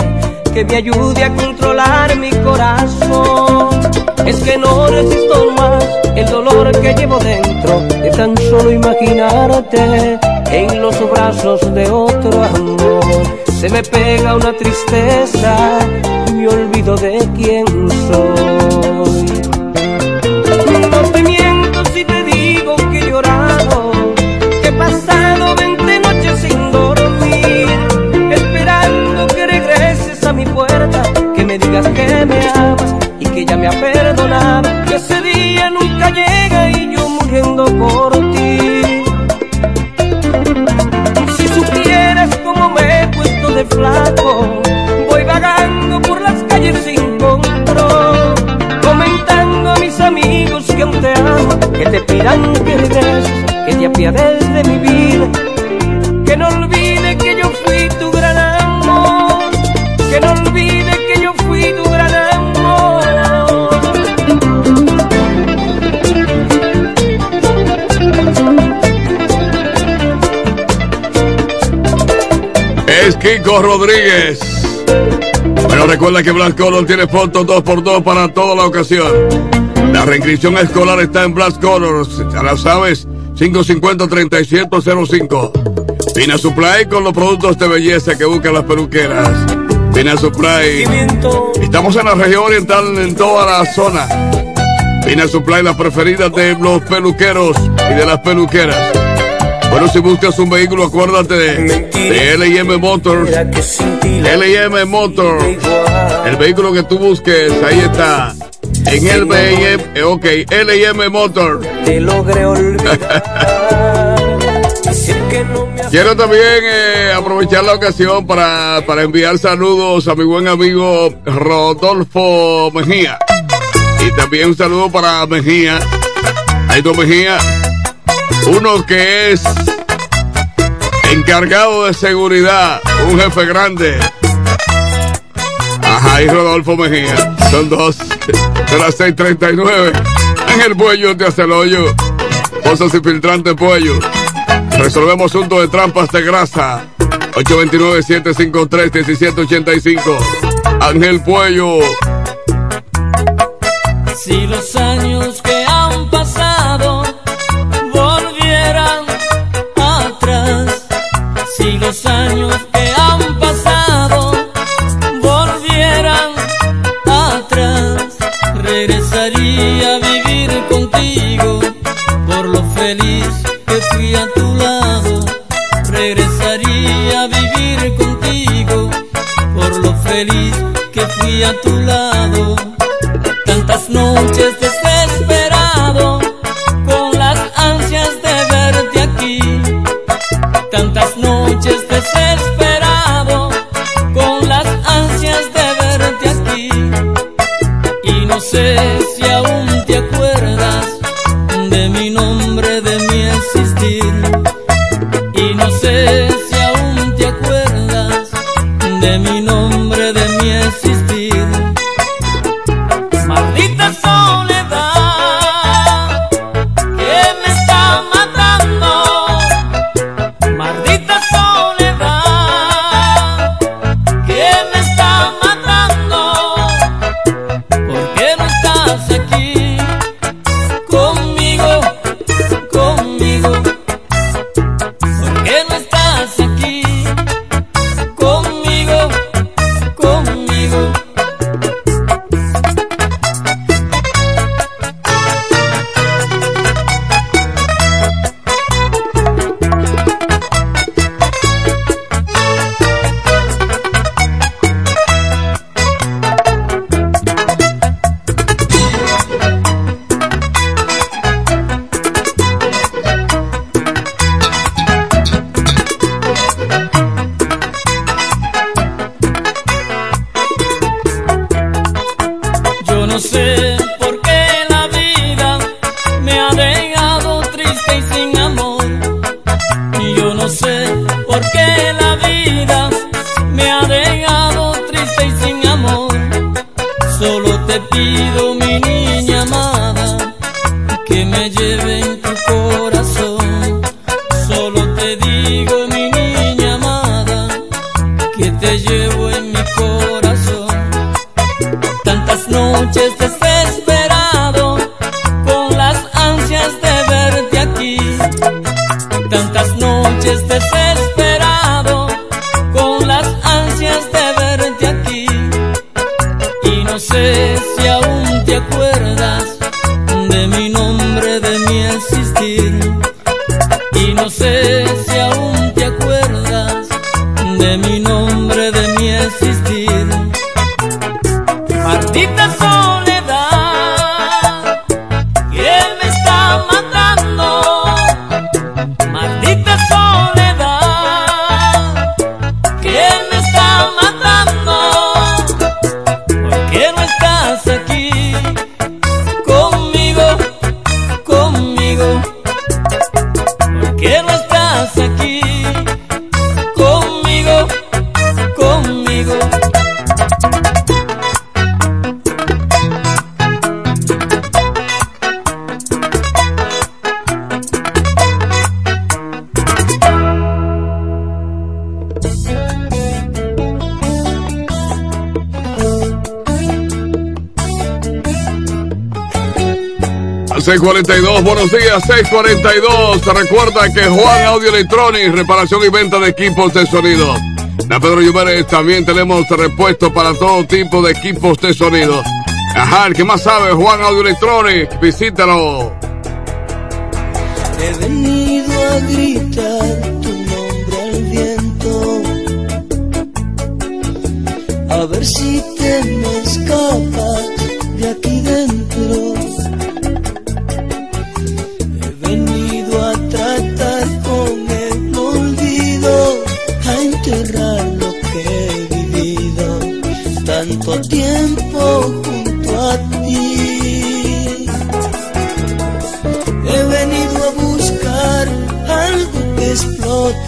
que me ayude a controlar mi corazón. Es que no resisto más el dolor que llevo dentro de tan solo imaginarte en los brazos de otro amor. Se me pega una tristeza y me olvido de quién soy. No te miento si te digo que he llorado, que he pasado 20 noches sin dormir, esperando que regreses a mi puerta, que me digas que me amas y que ya me ha perdonado, flaco, voy vagando por las calles sin control, comentando a mis amigos que aún te amo, que te pidan que que te apiades de mi vida, Kiko Rodríguez. Bueno, recuerda que Blas Color tiene fotos 2x2 para toda la ocasión. La reinscripción escolar está en Blas Color, ya la sabes, 550-3705. Pina Supply con los productos de belleza que buscan las peluqueras. Pina Supply. Estamos en la región oriental, en toda la zona. Pina Supply, las preferidas de los peluqueros y de las peluqueras. Bueno, si buscas un vehículo, acuérdate de, de LM Motors. LM Motors. El vehículo que tú busques, ahí está. En el BIM, eh, ok, LM Motor. Te logré olvidar. [LAUGHS] Quiero también eh, aprovechar la ocasión para, para enviar saludos a mi buen amigo Rodolfo Mejía. Y también un saludo para Mejía. Ahí Mejía. Uno que es encargado de seguridad, un jefe grande. Ajá, y Rodolfo Mejía. Son dos de las 6:39. Ángel Puello te hace el hoyo. Pozos infiltrantes Puello. Resolvemos asuntos de trampas de grasa. 829-753-1785. Ángel Puello. Si los años estoy a tu lado. te. 642, buenos días, 642. Recuerda que Juan Audio Electronics, reparación y venta de equipos de sonido. La Pedro Lluveres también tenemos repuestos para todo tipo de equipos de sonido. Ajá, el que más sabe, Juan Audio Electronics, visítalo. He venido a gritar tu nombre al viento, a ver si te me escapa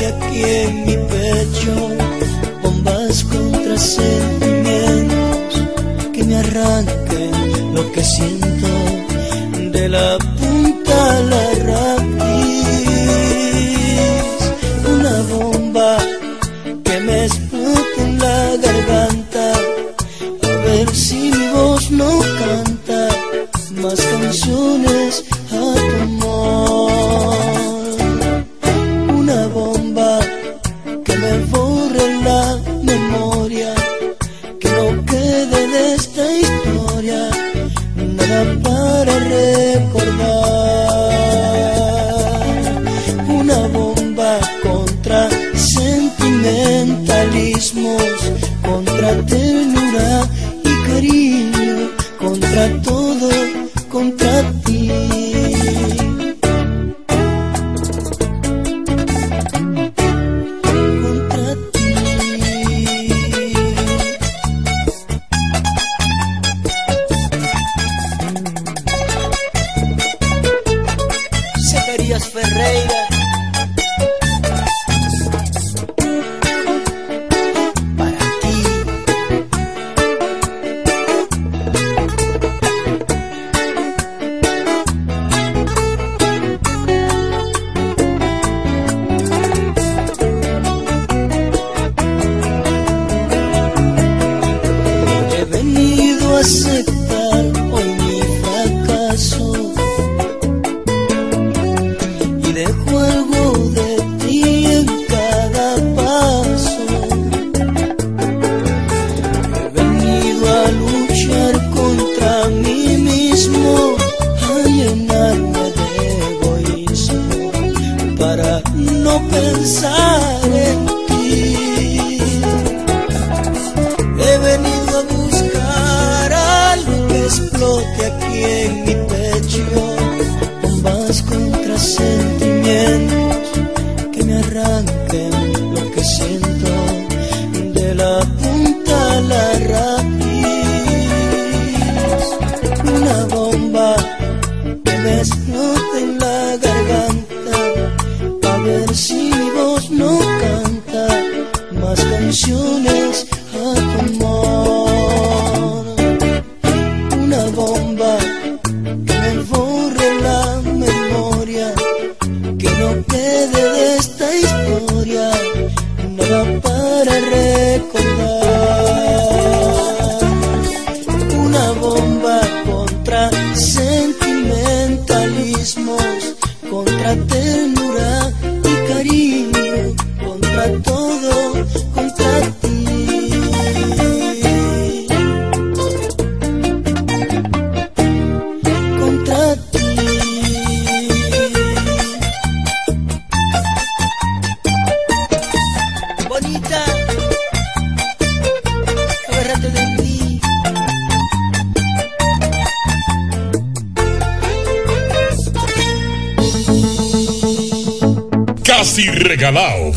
explote aquí en mi pecho. Bombas contra sentimientos que me arranquen lo que siento de la venido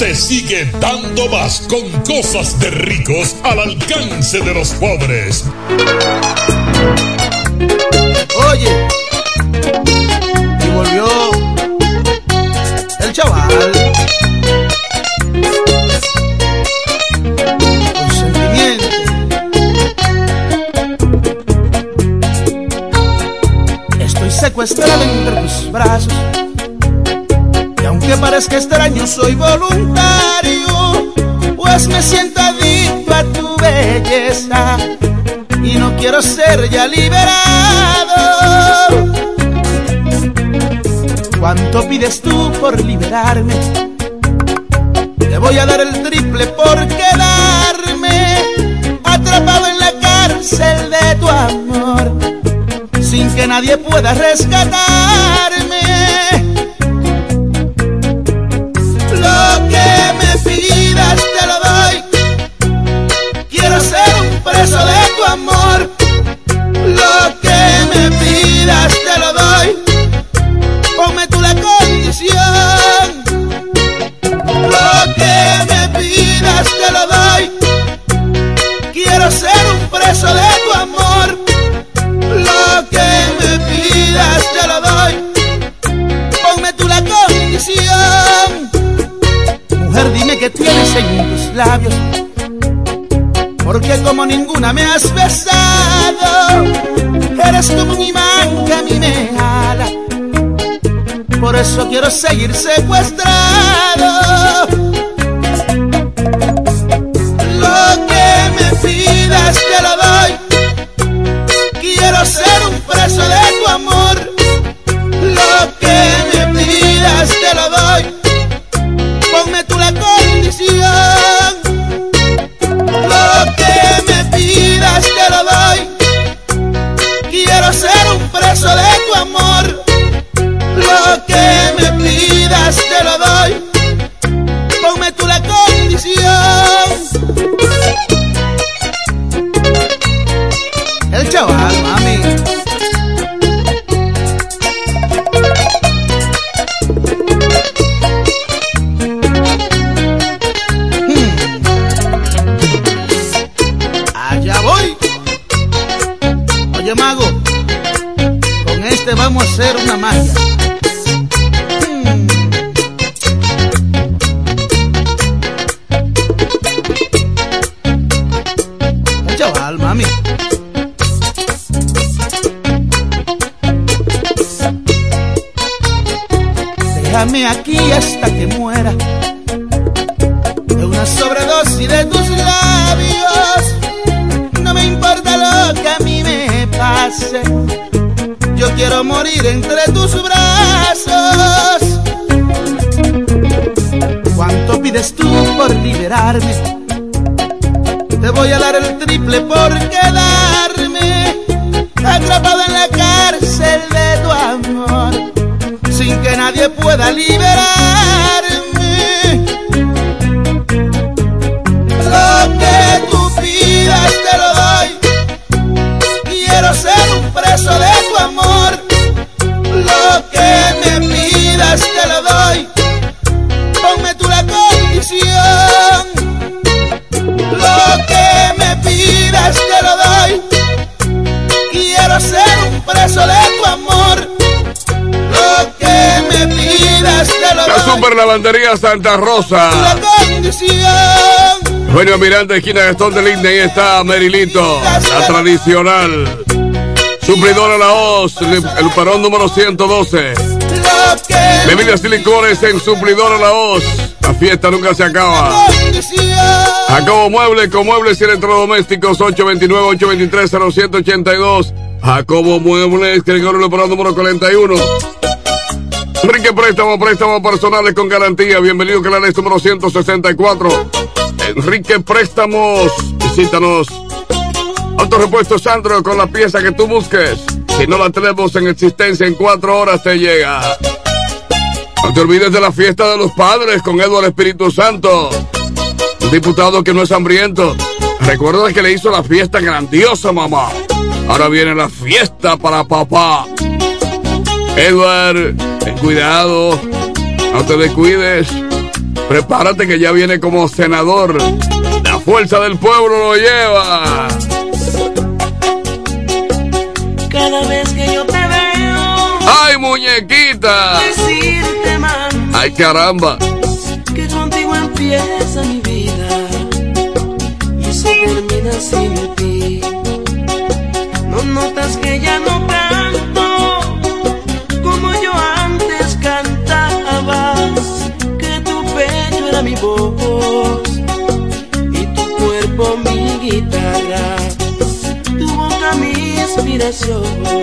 te sigue dando más con cosas de ricos al alcance de los pobres. Oye, y volvió parezca extraño, soy voluntario, pues me siento adicto a tu belleza y no quiero ser ya liberado. ¿Cuánto pides tú por liberarme? Te voy a dar el triple por quedarme atrapado en la cárcel de tu amor, sin que nadie pueda rescatarme. Me has besado, eres como un imán que a mí me jala. Por eso quiero seguir secuestrado. Santa Rosa. Eugenio Miranda, esquina Gastón de Linde, ahí está Merilito, la tradicional. Suplidora La Hoz, el, el parón número 112. Lo que Bebidas y licores en Suplidora La Hoz. La fiesta nunca se acaba. Jacobo Muebles con muebles y electrodomésticos 829-823-0182. Jacobo Muebles, Gregorio Leporado número 41. Enrique Préstamo, préstamos personales con garantía. Bienvenido ley número 164. Enrique Préstamos, visítanos. Autorepuesto Sandro con la pieza que tú busques. Si no la tenemos en existencia, en cuatro horas te llega. No te olvides de la fiesta de los padres con Eduardo Espíritu Santo. Un diputado que no es hambriento. Recuerda que le hizo la fiesta grandiosa, mamá. Ahora viene la fiesta para papá. Edward, ten cuidado. No te descuides. Prepárate que ya viene como senador. La fuerza del pueblo lo lleva. Cada vez que yo te veo, ¡Ay, muñequita! decirte más ¡Ay, caramba! que contigo empieza mi vida y se termina sin ti. No notas que ya no voz y tu cuerpo mi guitarra, tu boca mi inspiración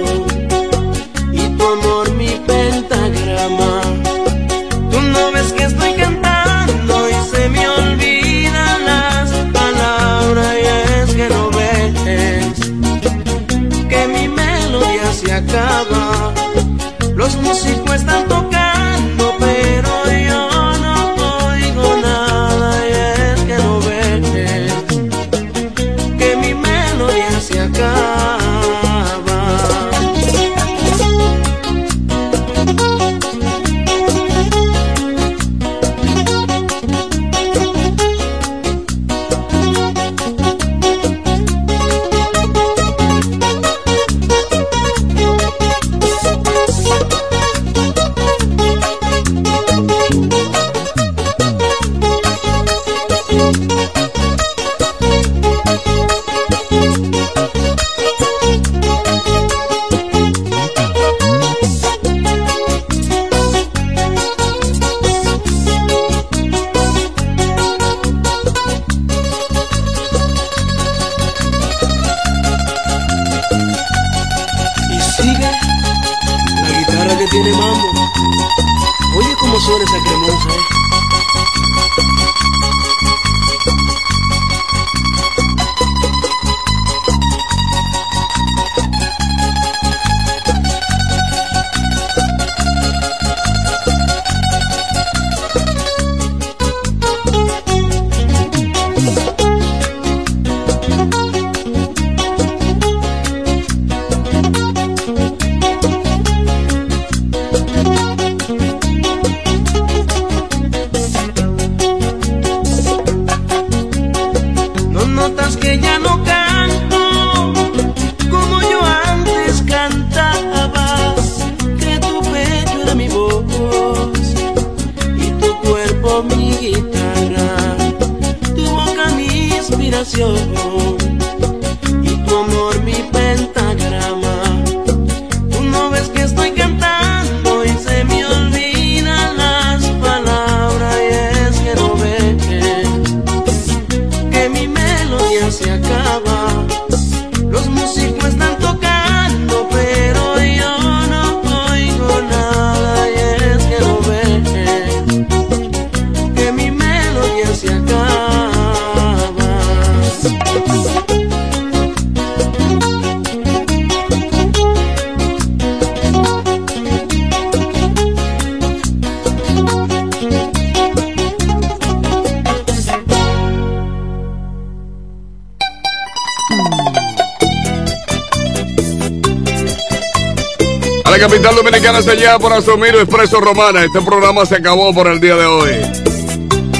Romana. Este programa se acabó por el día de hoy.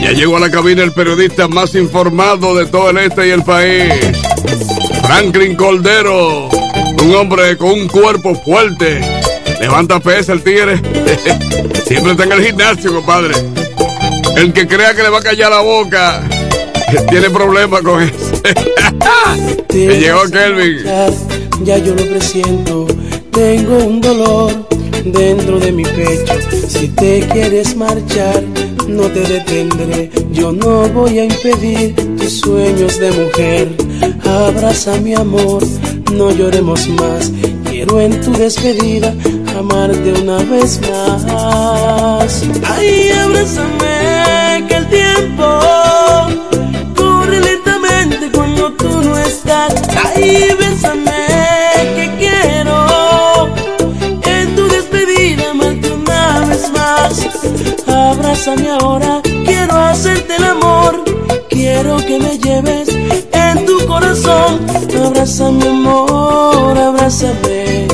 Ya llegó a la cabina el periodista más informado de todo el este y el país. Franklin Coldero. Un hombre con un cuerpo fuerte. Levanta pesa el tigre. [LAUGHS] Siempre está en el gimnasio, compadre. El que crea que le va a callar la boca [LAUGHS] tiene problemas con eso. [LAUGHS] Llegó Kelvin. Ya yo lo presiento, tengo un dolor dentro de mi pecho. Si te quieres marchar, no te detendré. Yo no voy a impedir tus sueños de mujer. Abraza mi amor, no lloremos más. Quiero en tu despedida amarte una vez más. Ay, abrázame que el tiempo Abrázame ahora, quiero hacerte el amor. Quiero que me lleves en tu corazón. Abrázame amor, abrázame.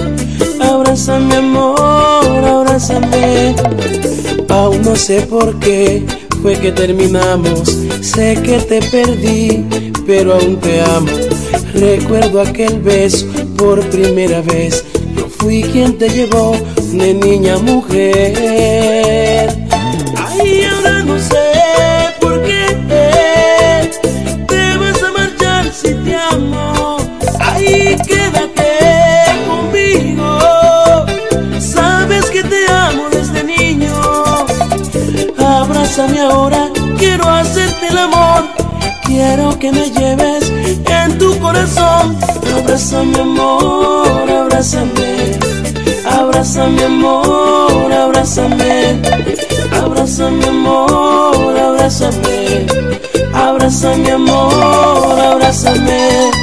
Abrázame amor, abrázame. Aún no sé por qué fue que terminamos. Sé que te perdí, pero aún te amo. Recuerdo aquel beso por primera vez. Yo fui quien te llevó de niña a mujer. Bésame ahora, quiero hacerte el amor. Quiero que me lleves en tu corazón. Abrázame, amor, abrázame. Abrázame, amor, abrázame. Abrázame, amor, abrázame. Abrázame, amor, abrázame.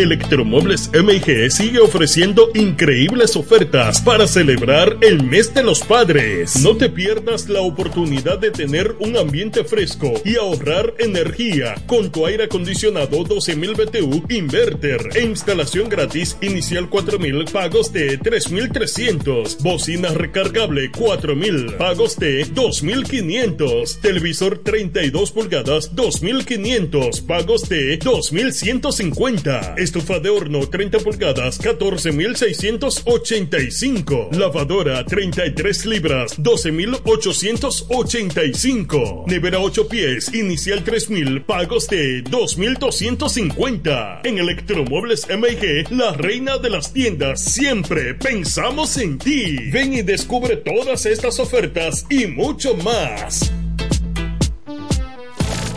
Electromuebles MG sigue ofreciendo increíbles ofertas para celebrar el mes de los padres. No te pierdas la oportunidad de tener un ambiente fresco y ahorrar energía con tu aire acondicionado 12.000 BTU inverter e instalación gratis inicial 4.000 pagos de 3.300. Bocina recargable 4.000 pagos de 2.500. Televisor 32 pulgadas 2.500 pagos de 2.150. Estufa de horno 30 pulgadas 14.685. Lavadora 33 libras 12.885. Nevera 8 pies inicial 3.000 pagos de 2.250. En Electromuebles MG, la reina de las tiendas, siempre pensamos en ti. Ven y descubre todas estas ofertas y mucho más.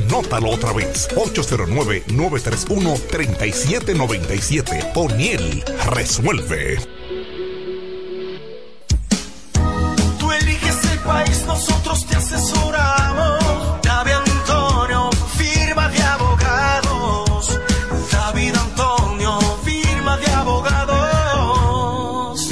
Anótalo otra vez. 809-931-3797. O'Neill resuelve. Tú eliges el país, nosotros te asesoramos.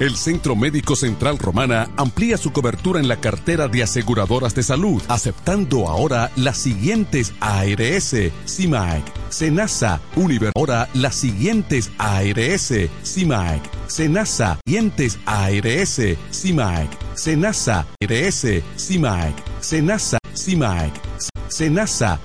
El Centro Médico Central Romana amplía su cobertura en la cartera de aseguradoras de salud, aceptando ahora las siguientes ARS, CIMAC, SENASA, Univer. Ahora las siguientes ARS, CIMAC, SENASA, siguientes ARS, CIMAC, SENASA, ARS, CIMAC, SENASA, CIMAC, SENASA,